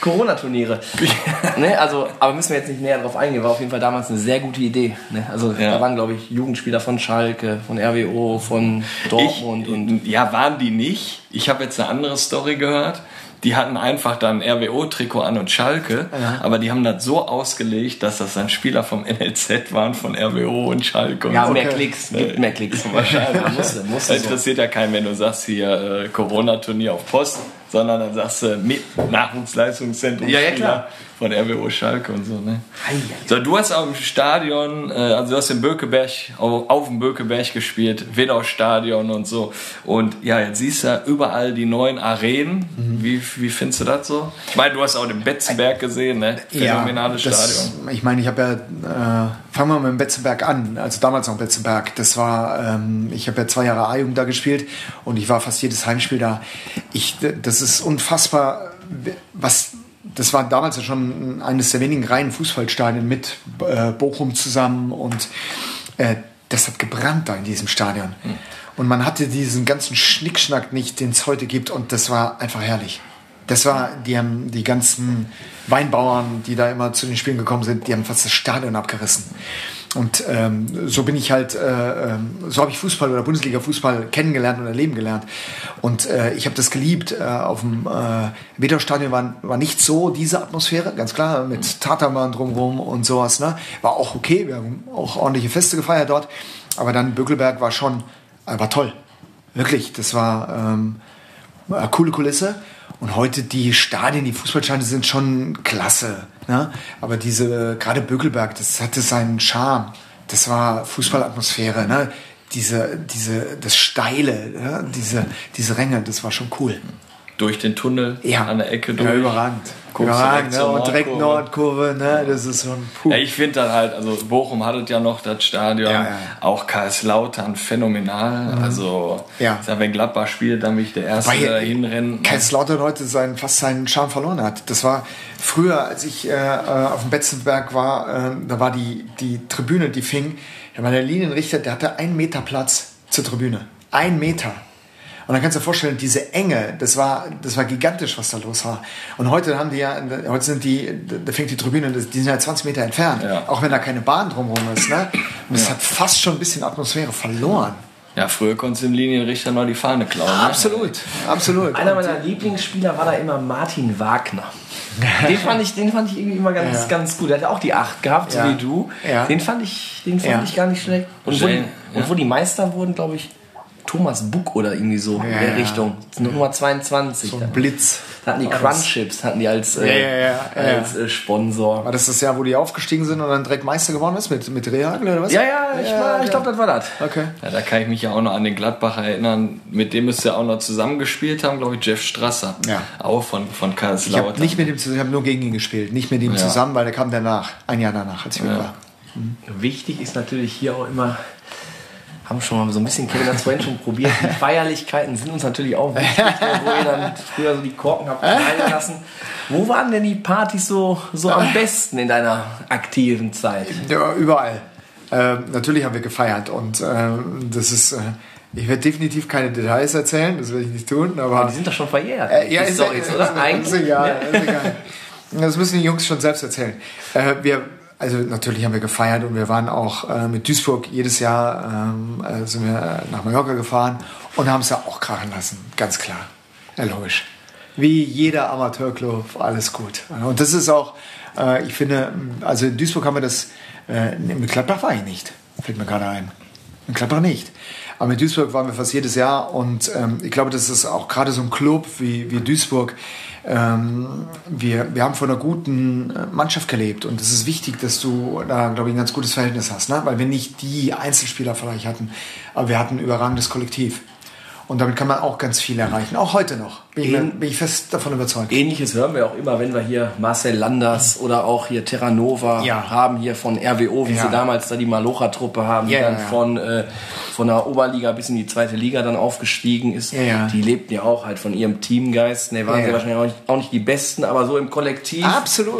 Corona-Turniere. ne? also, aber müssen wir jetzt nicht näher drauf eingehen. War auf jeden Fall damals eine sehr gute Idee. Ne? Also Ja. da waren, glaube ich, Jugendspieler von Schalke, von RWO, von Dortmund ich, und ja, waren die nicht. Ich habe jetzt eine andere Story gehört. Die hatten einfach dann RWO-Trikot an und Schalke, aber die haben das so ausgelegt, dass das dann Spieler vom NLZ waren, von RWO und Schalke. Und ja, so. mehr Klicks, gibt mehr Klicks wahrscheinlich. Musste, musste Das so. interessiert ja keinen, wenn du sagst hier äh, Corona-Turnier auf Post, sondern dann sagst du mit Nachwuchsleistungszentrum Ja, ja, klar. Von RWO Schalke und so. Ne? So, du hast auch im Stadion, äh, also du hast im Bökeberg, auf, dem Bökeberg gespielt, Wedau-Stadion und so. Und ja, jetzt siehst du ja überall die neuen Arenen. Mhm. Wie, wie findest du das so? Ich meine, du hast auch den Betzenberg gesehen, ne? Phänomenales das, Stadion. Ich meine, ich habe ja, äh, fangen wir mit dem Betzenberg an, also damals noch Betzenberg. Das war, ähm, ich habe ja zwei Jahre A-Jugend da gespielt und ich war fast jedes Heimspiel da. Ich, das ist unfassbar, was, das war damals ja schon eines der wenigen reinen Fußballstadien mit äh, Bochum zusammen und äh, das hat gebrannt da in diesem Stadion. Und man hatte diesen ganzen Schnickschnack nicht, den es heute gibt und das war einfach herrlich. Das war, die haben die ganzen Weinbauern, die da immer zu den Spielen gekommen sind, die haben fast das Stadion abgerissen. Und ähm, so bin ich halt, äh, ähm, so habe ich Fußball oder Bundesliga-Fußball kennengelernt und erleben gelernt. Und äh, ich habe das geliebt. Äh, auf dem äh, Wedau-Stadion war, war nicht so diese Atmosphäre, ganz klar, mit Tatermann drumherum und sowas. Ne? War auch okay, wir haben auch ordentliche Feste gefeiert dort. Aber dann Bökelberg war schon, äh, war toll. Wirklich, das war ähm, eine coole Kulisse. Und heute die Stadien, die Fußballstadien sind schon klasse. Ne? Aber diese, gerade Bökelberg, das hatte seinen Charme. Das war Fußballatmosphäre. Ne? Diese, diese, das Steile, ne? diese, diese Ränge, das war schon cool. Durch den Tunnel Ja, an der Ecke durch. Ja, überragend. Guckst überragend. Ne? Und direkt Nordkurve. Ne? das ist schon puh. Ja, ich finde dann halt, also Bochum hattet ja noch das Stadion, Ja, ja. auch Kaiserslautern phänomenal. Also, Ja. sag, wenn Gladbach spielt, dann bin ich der Erste, Weil der da hinrennt. Kaiserslautern heute seinen, fast seinen Charme verloren hat. Das war früher, als ich äh, äh, auf dem Betzenberg war, äh, da war die, die Tribüne, die fing, war der Linienrichter, der hatte einen Meter Platz zur Tribüne. Ein Meter. Und dann kannst du dir vorstellen, diese Enge, das war, das war gigantisch, was da los war. Und heute haben die ja, heute sind die, da fängt die Tribüne, die sind ja 20 Meter entfernt. Ja. Auch wenn da keine Bahn drumherum ist. Ne? Und das hat fast schon ein bisschen Atmosphäre verloren. Ja, früher konntest du dem Linienrichter noch die Fahne klauen. Ne? Absolut, absolut. Einer meiner Lieblingsspieler war da immer Martin Wagner. Den fand ich, den fand ich irgendwie immer ganz, Ja. ganz gut. Der hat auch die Acht gehabt, so Ja. wie du. Ja. Den fand ich, den fand Ja. ich gar nicht schlecht. Und wo, ja. und wo die Meister wurden, glaube ich, Thomas Buck oder irgendwie so in Ja, der ja. Richtung. Nummer 22. so ein Blitz. da hatten die. Crunchips hatten die als, äh, Ja, ja, ja, ja, als äh, Sponsor. War das das Jahr, wo die aufgestiegen sind und dann direkt Meister geworden ist mit, mit Rehagel oder was? Ja, ja, ich, war- ich glaube, das war das. Okay. Ja, da kann ich mich ja auch noch an den Gladbacher erinnern. Mit dem müsst ihr auch noch zusammengespielt haben, glaube ich, Jeff Strasser. Ja. Auch von, von Ich Kaiserslautern. habe nicht mit ihm zusammen, ich habe nur gegen ihn gespielt. Nicht mit ihm Ja. zusammen, weil der kam danach, ein Jahr danach, als ich ja. war. Wichtig ist natürlich hier auch immer, haben schon mal so ein bisschen Kevin hat es vorhin schon probiert, die Feierlichkeiten sind uns natürlich auch wichtig, wo ihr dann früher so die Korken habt lassen. Wo waren denn die Partys so, so am besten in deiner aktiven Zeit? Ja, überall. Ähm, natürlich haben wir gefeiert und ähm, das ist. Äh, ich werde definitiv keine Details erzählen, das werde ich nicht tun, aber. Die sind doch schon verjährt. Äh, ja, ist, Storys, ist, oder? Ist, Eigentlich. ist egal, ist egal. Das müssen die Jungs schon selbst erzählen. Äh, wir, also natürlich haben wir gefeiert und wir waren auch äh, mit Duisburg jedes Jahr ähm, äh, sind wir nach Mallorca gefahren und haben es ja auch krachen lassen, ganz klar. Ja, logisch. Wie jeder Amateurclub, alles gut. Und das ist auch, äh, ich finde, also in Duisburg haben wir das, äh, mit Gladbach war ich nicht, fällt mir gerade ein. In Gladbach nicht. Aber mit Duisburg waren wir fast jedes Jahr und ähm, ich glaube, das ist auch gerade so ein Club wie, wie Duisburg. Ähm, wir, wir haben von einer guten äh, Mannschaft gelebt und es ist wichtig, dass du da, glaube ich, ein ganz gutes Verhältnis hast, ne? weil wir nicht die Einzelspieler vielleicht hatten, aber wir hatten ein überragendes Kollektiv. Und damit kann man auch ganz viel erreichen, auch heute noch. Bin ich, bin ich fest davon überzeugt. Ähnliches hören wir auch immer, wenn wir hier Marcel Landers oder auch hier Terranova Ja. haben, hier von RWO, wie Ja. sie damals da die Malocha-Truppe haben, die Ja, dann ja, von, äh, von der Oberliga bis in die zweite Liga dann aufgestiegen ist. Die lebten ja auch halt von ihrem Teamgeist. Ne, waren Ja, sie wahrscheinlich auch nicht, auch nicht die Besten, aber so im Kollektiv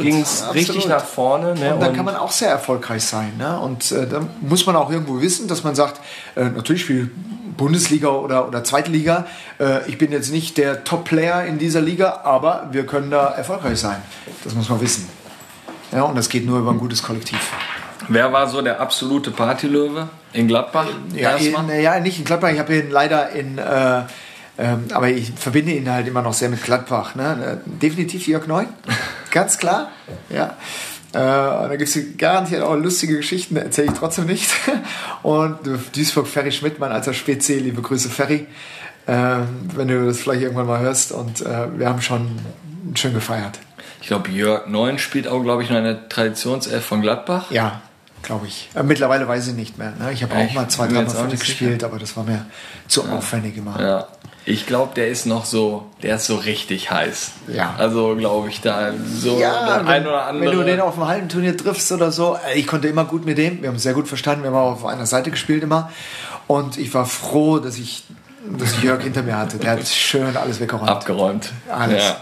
ging es richtig nach vorne. Ne? Und dann kann man auch sehr erfolgreich sein. Ne? Und äh, da muss man auch irgendwo wissen, dass man sagt, äh, natürlich spiele Bundesliga oder, oder Zweite Liga. Äh, ich bin jetzt nicht der Top-Player in dieser Liga, aber wir können da erfolgreich sein. Das muss man wissen. Ja, und das geht nur über ein gutes Kollektiv. Wer war so der absolute Partylöwe in Gladbach? Ja, in, ja nicht in Gladbach. Ich habe ihn leider in. Äh, ähm, aber ich verbinde ihn halt immer noch sehr mit Gladbach. Ne? Äh, Definitiv Jörg Neu. Ganz klar. Ja. Äh, und da gibt es garantiert auch lustige Geschichten, erzähle ich trotzdem nicht. Und äh, Duisburg Ferry Schmidtmann als Spezi, liebe Grüße Ferry, ähm, wenn du das vielleicht irgendwann mal hörst. Und äh, wir haben schon schön gefeiert. Ich glaube, Jörg Neun spielt auch, glaube ich, noch in der Traditionself von Gladbach. Ja, glaube ich. Äh, mittlerweile weiß ich nicht mehr. Ne? Ich habe Ja, auch mal zwei, drei Mal gespielt, aber das war mir zu aufwendig immer. Ja. Ich glaube, der ist noch so, der ist so richtig heiß. Ja. Also glaube ich da so Ja, der wenn, ein oder andere. wenn du den auf dem Hallenturnier triffst oder so, äh, ich konnte immer gut mit dem, wir haben sehr gut verstanden, wir haben auch auf einer Seite gespielt immer und ich war froh, dass ich, dass ich Jörg hinter mir hatte, der hat schön alles weggeräumt. abgeräumt. Alles. Ja.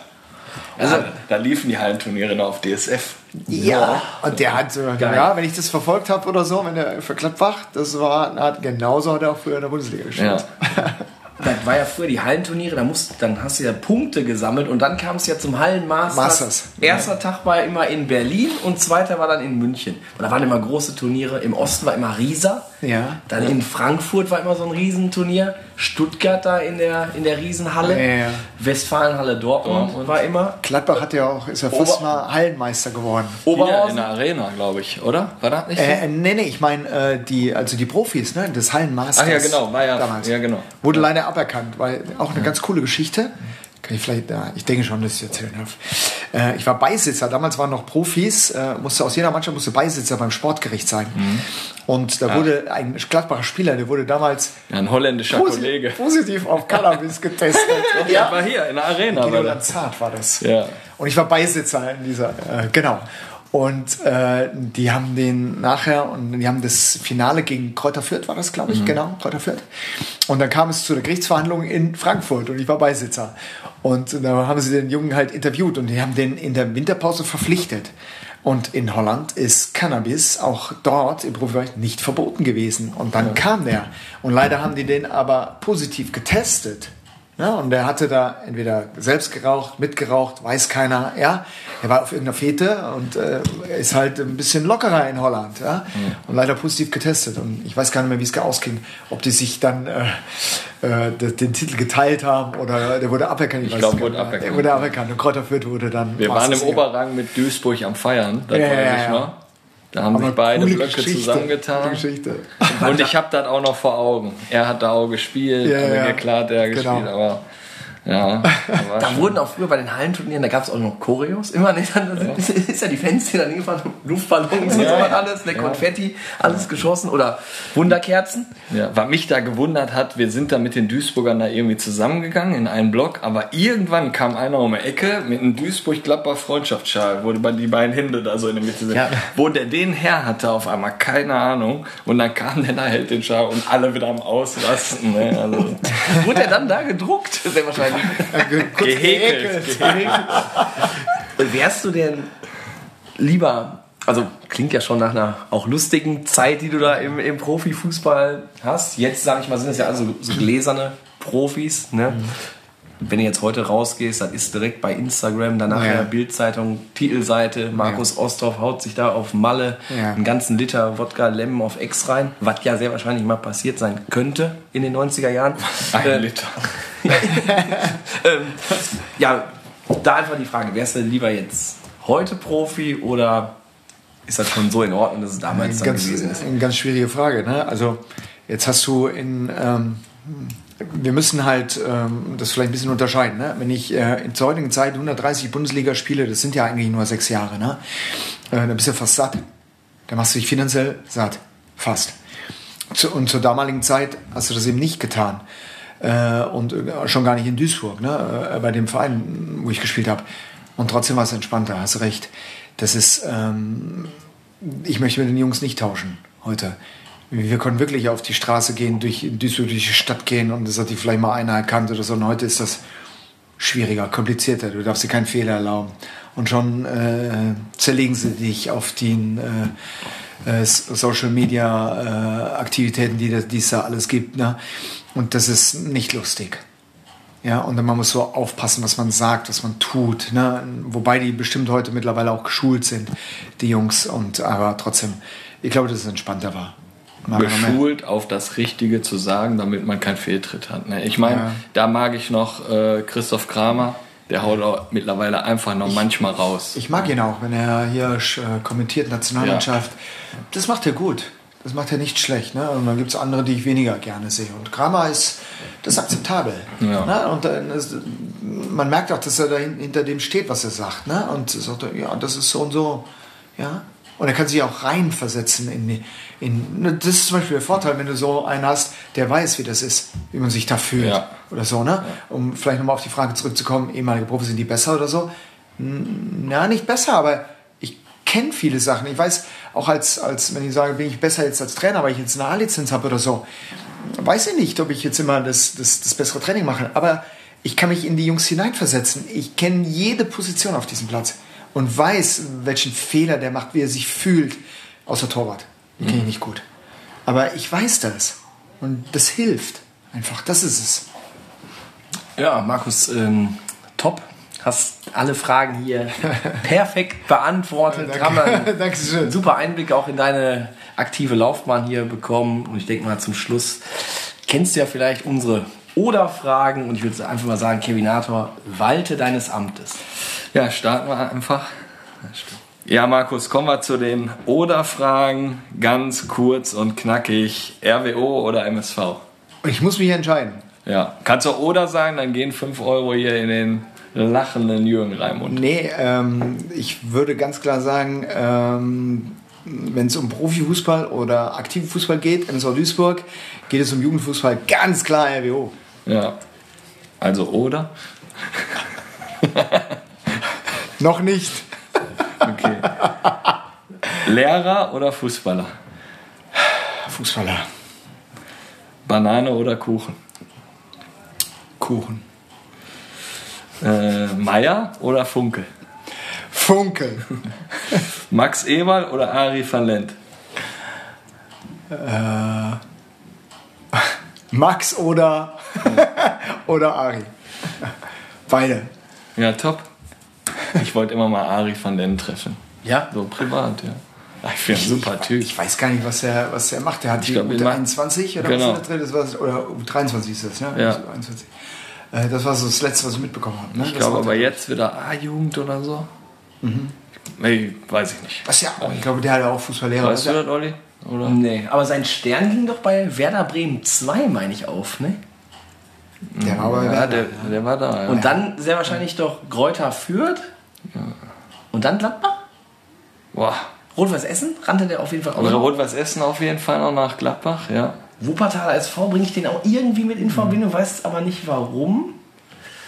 Also, da liefen die Hallenturniere noch auf DSF. Ja, und der hat, äh, ja, wenn ich das verfolgt habe oder so, wenn der für Gladbach, das war, genauso hat er auch früher in der Bundesliga gespielt. Ja. Das war ja früher die Hallenturniere, da musst, dann hast du ja Punkte gesammelt und dann kam es ja zum Hallenmasters. Masters. Erster Tag war immer in Berlin und zweiter war dann in München. Und da waren immer große Turniere. Im Osten war immer Riesa. Ja. Dann in Frankfurt war immer so ein Riesenturnier. Stuttgart da in der, in der Riesenhalle. Ja, ja. Westfalenhalle Dortmund war immer. Gladbach hat ja auch, ist ja fast Ober- mal Hallenmeister geworden. Hier in Oberhausen. der Arena, glaube ich, oder? War das nicht so? Äh, nee, nee, ich meine, äh, die, also die Profis, ne, das Hallenmasters. Ach ja, genau, war ja- damals. ja, genau. Wurde leider aberkannt, weil auch eine ganz coole Geschichte. Kann ich vielleicht, ja, ich denke schon, dass ich erzählen darf. Äh, ich war Beisitzer, damals waren noch Profis, äh, musste aus jeder Mannschaft musste Beisitzer beim Sportgericht sein. Mhm. Und da wurde ein Gladbacher Spieler, der wurde damals Ja, ein holländischer posi Kollege. positiv auf Cannabis getestet. Ja, war hier in der Arena. Guido das. Lanzat war das. Ja. Und ich war Beisitzer in dieser, äh, genau. Und äh, die haben den nachher und die haben das Finale gegen Kräuter Fürth, war das, glaube ich, genau, Kräuter Fürth. Und dann kam es zu der Gerichtsverhandlung in Frankfurt und ich war Beisitzer. Und da haben sie den Jungen halt interviewt und die haben den in der Winterpause verpflichtet. Und in Holland ist Cannabis auch dort im Profibereich nicht verboten gewesen. Und dann kam der. Und leider haben die den aber positiv getestet. Ja, und der hatte da entweder selbst geraucht, mitgeraucht, weiß keiner. Ja, er war auf irgendeiner Fete und äh, ist halt ein bisschen lockerer in Holland. Ja, und leider positiv getestet. Und ich weiß gar nicht mehr, wie es ausging. Ob die sich dann äh, äh, den Titel geteilt haben oder der wurde aberkannt. weiß glaub, es gar wurde aberkannt. Der wurde aberkannt. Und Kräuter Fürth wurde dann. Wir waren im. Oberrang mit Duisburg am Feiern. Das Ja, ja, ich ja. Da haben Aber sich beide Blöcke Geschichte, zusammengetan. Und ich habe das auch noch vor Augen. Er hat da auch gespielt, Ja, ja. klar hat er Genau. gespielt, aber ja. da war Da schon- wurden auch früher bei den Hallenturnieren, da gab es auch noch Choreos. Immer, ne, dann sind, ist ja die Fanszene dann hingefahren, Luftballons und so was alles, ne, Konfetti, alles geschossen oder Wunderkerzen. Ja, was mich da gewundert hat, wir sind da mit den Duisburgern da irgendwie zusammengegangen in einen Block, aber irgendwann kam einer um die Ecke mit einem Duisburg-Gladbach-Freundschaftsschal, wo die die beiden Hände da so in der Mitte sind. Ja. Wo der den her hatte auf einmal, keine Ahnung. Und dann kam der da, hält den Schal und alle wieder am Ausrasten. Ne? Also, Wurde er dann da gedruckt? Sehr wahrscheinlich. Gehäkelt. Wärst du denn lieber also klingt ja schon nach einer auch lustigen Zeit, die du da im, im Profifußball hast. Jetzt, sage ich mal, sind es ja also so gläserne Profis. Ne? Wenn du jetzt heute rausgehst, dann ist direkt bei Instagram, danach Ja. ja. Bildzeitung, Titelseite, Markus Osthoff haut sich da auf Malle Ja. einen ganzen Liter Wodka Lemon auf Ex rein, was ja sehr wahrscheinlich mal passiert sein könnte in den 90er Jahren. Ein Äh, Liter. ähm, ja, da einfach die Frage, wärst du lieber jetzt heute Profi oder ist das schon so in Ordnung, dass es damals dann ganz, gewesen ist? Eine ganz schwierige Frage. Ne? Also jetzt hast du in, ähm, wir müssen halt ähm, das vielleicht ein bisschen unterscheiden. Ne? Wenn ich äh, in zur heutigen Zeit 130 Bundesliga spiele, das sind ja eigentlich nur sechs Jahre, ne? äh, dann bist du fast satt. Da machst du dich finanziell satt, fast. Zu, und zur damaligen Zeit hast du das eben nicht getan. Äh, und äh, schon gar nicht in Duisburg, ne? äh, bei dem Verein, wo ich gespielt habe. Und trotzdem war es entspannter, hast recht. Das ist, ähm, ich möchte mit den Jungs nicht tauschen heute. Wir konnten wirklich auf die Straße gehen, durch durch die Stadt gehen und das hat die vielleicht mal einer erkannt oder so. Und heute ist das schwieriger, komplizierter. Du darfst dir keinen Fehler erlauben. Und schon äh, zerlegen sie dich auf den äh, äh, Social Media äh, Aktivitäten, die es da alles gibt. Ne? Und das ist nicht lustig. Ja, und man muss so aufpassen, was man sagt, was man tut. Ne? Wobei die bestimmt heute mittlerweile auch geschult sind, die Jungs. Und aber trotzdem, ich glaube, dass es entspannter war. Geschult auf das Richtige zu sagen, damit man keinen Fehltritt hat. Ne? Ich meine, Ja. da mag ich noch äh, Christoph Kramer, der haut auch mittlerweile einfach noch manchmal raus. Ich mag ihn auch, wenn er hier äh, kommentiert Nationalmannschaft. Das macht er gut. Das macht er nicht schlecht. Ne? Und dann gibt es andere, die ich weniger gerne sehe. Und Kramer ist das ist akzeptabel. Ja. Ne? Und ist, man merkt auch, dass er da hin- hinter dem steht, was er sagt. Ne? Und sagt, ja, das ist so und so. Ja? Und er kann sich auch reinversetzen in, in. ne, Das ist zum Beispiel der Vorteil, wenn du so einen hast, der weiß, wie das ist, wie man sich da fühlt. Ja. Oder so, ne? Um vielleicht nochmal auf die Frage zurückzukommen, ehemalige Profis sind die besser oder so? Na, nicht besser, aber ich kenne viele Sachen. Ich weiß, auch als, als, wenn ich sage, bin ich besser jetzt als Trainer, weil ich jetzt eine A-Lizenz habe oder so, weiß ich nicht, ob ich jetzt immer das, das, das bessere Training mache. Aber ich kann mich in die Jungs hineinversetzen. Ich kenne jede Position auf diesem Platz und weiß, welchen Fehler der macht, wie er sich fühlt. Außer Torwart. Den kenne ich nicht gut. Aber ich weiß das. Und das hilft. Einfach, das ist es. Ja, Markus, ähm, top. Hast alle Fragen hier perfekt beantwortet. Danke. Dankeschön. super Einblick auch in deine aktive Laufbahn hier bekommen. Und ich denke mal zum Schluss kennst du ja vielleicht unsere Oder-Fragen. Und ich würde einfach mal sagen, Kevinator, walte deines Amtes. Ja, starten wir einfach. Ja, Markus, kommen wir zu den Oder-Fragen. Ganz kurz und knackig. RWO oder MSV? Ich muss mich entscheiden. Ja, kannst du Oder sagen, dann gehen 5 Euro hier in den lachenden Jürgen Raimund. Nee, ähm, ich würde ganz klar sagen, ähm, wenn es um Profifußball oder aktiven Fußball geht, MSV Duisburg, geht es um Jugendfußball ganz klar RWO. Ja. Also Oder? Noch nicht. Okay. Lehrer oder Fußballer? Fußballer. Banane oder Kuchen? Kuchen. Äh, Meier oder Funke? Funke. Max Eberl oder Ari van Lent? Max oder, oder Ari. Beide. Ja, top. Ich wollte immer mal Ari van Lent treffen. Ja? So privat, ja. Ach, Ich finde ein super Typ. Ich weiß gar nicht, was er, was er macht. Der hat die glaub, wir unter machen- 21 oder Genau. was ist das, war, oder 23 ist das, ne? Ja. 21. Äh, Das war so das Letzte, was ich mitbekommen habe. Ne? Ich glaube aber er. jetzt wieder A-Jugend oder so. Nee, weiß ich nicht. Was ja auch, ich glaube, der hat ja auch Fußballlehrer. Weißt du das, Olli? Oder? Nee, aber sein Stern ging doch bei Werder Bremen 2, meine ich, auf, ne? Der war Ja, Werder, der, der war da. Ja. Und dann sehr wahrscheinlich doch Gräuter Fürth. Und dann Gladbach? Boah. Rot-Weiß Essen rannte der auf jeden Fall auch. Oder noch. Rot-Weiß Essen auf jeden Fall noch nach Gladbach, ja. Wuppertaler SV bringe ich den auch irgendwie mit in Verbindung, weiß aber nicht warum.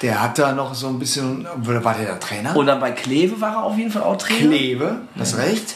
Der hat da noch so ein bisschen. Oder war der der Trainer? Und dann bei Kleve war er auf jeden Fall auch Trainer. Kleve, das recht.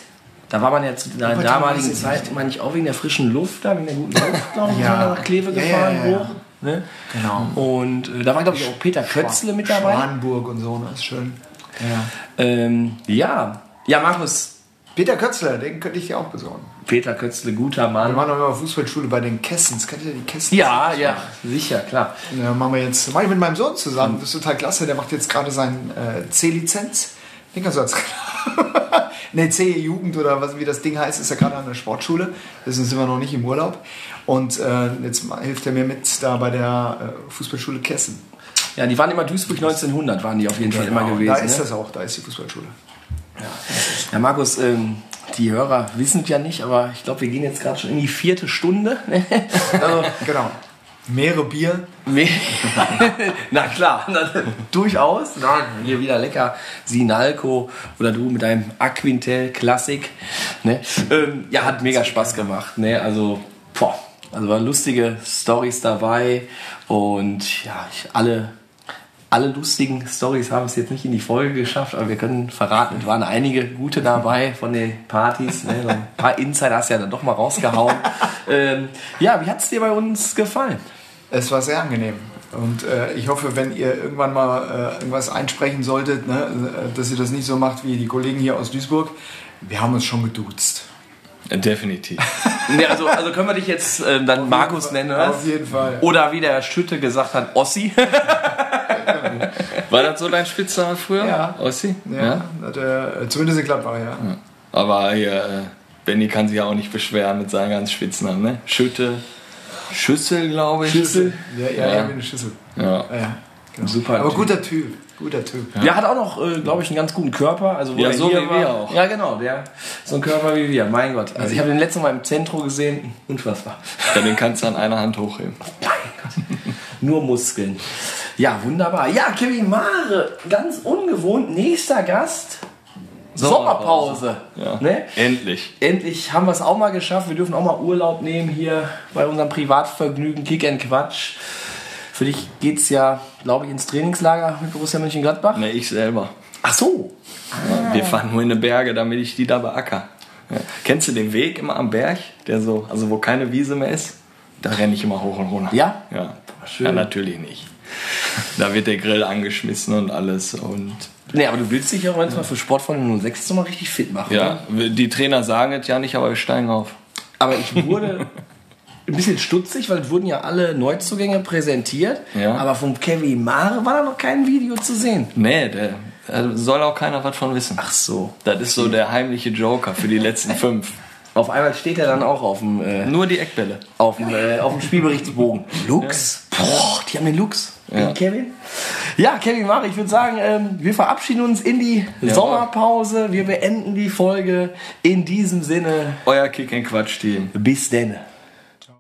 Da war man ja zu der damaligen Zeit, meine ich, auch wegen der frischen Luft da, wegen der guten Luft, glaube ich, Ja. nach Kleve Ja, gefahren ja, ja. hoch. Ne? Genau. Und äh, da war, glaube ich, auch Peter Kötzle mit dabei. Schwanenburg und so, das ist schön. Ja. Ähm, ja. ja, Markus, Peter Kötzler, den könnte ich dir auch besorgen. Peter Kötzle, guter Wir Mann. waren noch immer Fußballschule bei den Kessens. Kennt ihr die Kessens? Ja, ja, sicher, klar. Ja, machen wir jetzt, mache ich mit meinem Sohn zusammen. Das ist total klasse. Der macht jetzt gerade seine äh, C-Lizenz. Den kannst du als Ne, C-Jugend oder was, wie das Ding heißt, ist ja gerade an der Sportschule. Deswegen sind wir noch nicht im Urlaub. Und äh, jetzt hilft er mir mit da bei der äh, Fußballschule Kessen. Ja, die waren immer Duisburg 1900, waren die auf jeden Fall immer Genau, gewesen. Da ist ne? das auch, da ist die Fußballschule. Ja, Markus, ähm, die Hörer wissen es ja nicht, aber ich glaube, wir gehen jetzt gerade schon in die vierte Stunde. also, Genau. Mehrere Bier. Me- Na klar, durchaus. Na, hier wieder lecker Sinalco oder du mit deinem Aquintel Klassik. Ne? Ähm, ja, hat mega Spaß gemacht. Ne? Also, boah, also waren lustige Stories dabei und ja, ich, alle, alle lustigen Stories haben es jetzt nicht in die Folge geschafft, aber wir können verraten, es waren einige gute dabei von den Partys. Ne? So ein paar Insider hast du ja dann doch mal rausgehauen. ähm, ja, wie hat es dir bei uns gefallen? Es war sehr angenehm. Und äh, ich hoffe, wenn ihr irgendwann mal äh, irgendwas einsprechen solltet, ne, äh, dass ihr das nicht so macht wie die Kollegen hier aus Duisburg. Wir haben uns schon geduzt. Definitiv. Nee, also, also können wir dich jetzt ähm, dann Markus nennen, oder? Auf jeden Fall. Oder wie der Schütte gesagt hat, Ossi. War das so dein Spitzname früher? Ja. Ossi? Ja, Hat er, äh, zumindest in Gladbach, ja. Aber hier, äh, Benny kann sich ja auch nicht beschweren mit seinen ganzen Spitznamen, ne? Schütte, Schüssel, glaube ich. Schüssel. Ja, ja, Ja. ja. wie eine Schüssel. Ja. Ja, ja. Genau. Super Aber Typ. guter Typ. Guter Typ. Der hat auch noch, äh, glaube ich, einen ganz guten Körper. Also, wo Ja, so hier wie war. wir auch. Ja, genau. Der so ein Körper wie wir. Mein Gott. Also ich habe den letzten Mal im Zentrum gesehen. Unfassbar. Ja, den kannst du an einer Hand hochheben. Nur Muskeln. Ja, wunderbar. Ja, Kevin Mare, ganz ungewohnt. Nächster Gast. Sommerpause. Ja. Ne? Endlich. Endlich haben wir es auch mal geschafft. Wir dürfen auch mal Urlaub nehmen hier bei unserem Privatvergnügen Kick and Quatsch. Für dich geht es ja, glaube ich, ins Trainingslager mit Borussia Mönchengladbach. Ne, ich selber. Ach so. Wir fahren nur in die Berge, damit ich die da beacker. Ja. Kennst du den Weg immer am Berg, der so, also wo keine Wiese mehr ist? Da renne ich immer hoch und runter. Ja? Ja. schön. ja natürlich nicht. Da wird der Grill angeschmissen und alles und Nee, aber du willst dich ja manchmal für Sportfreunde 06 mal richtig fit machen. ja, ne? die Trainer sagen es ja nicht, aber wir steigen auf. Aber ich wurde ein bisschen stutzig, weil es wurden ja alle Neuzugänge präsentiert. Ja. Aber vom Kevin Mare war da noch kein Video zu sehen. Nee, der, da soll auch keiner was von wissen. Ach so. Das ist so der heimliche Joker für die letzten fünf. Auf einmal steht er dann auch auf dem, äh, Nur die Eckbälle. auf dem, äh, auf dem Spielberichtsbogen. Lux? Boah, die haben den Lux. Ja. Den Kevin? Ja, Kevin Mare, ich würde sagen, ähm, wir verabschieden uns in die Sommerpause. Wir beenden die Folge in diesem Sinne. Euer Kick and Quatsch Team. Bis denn.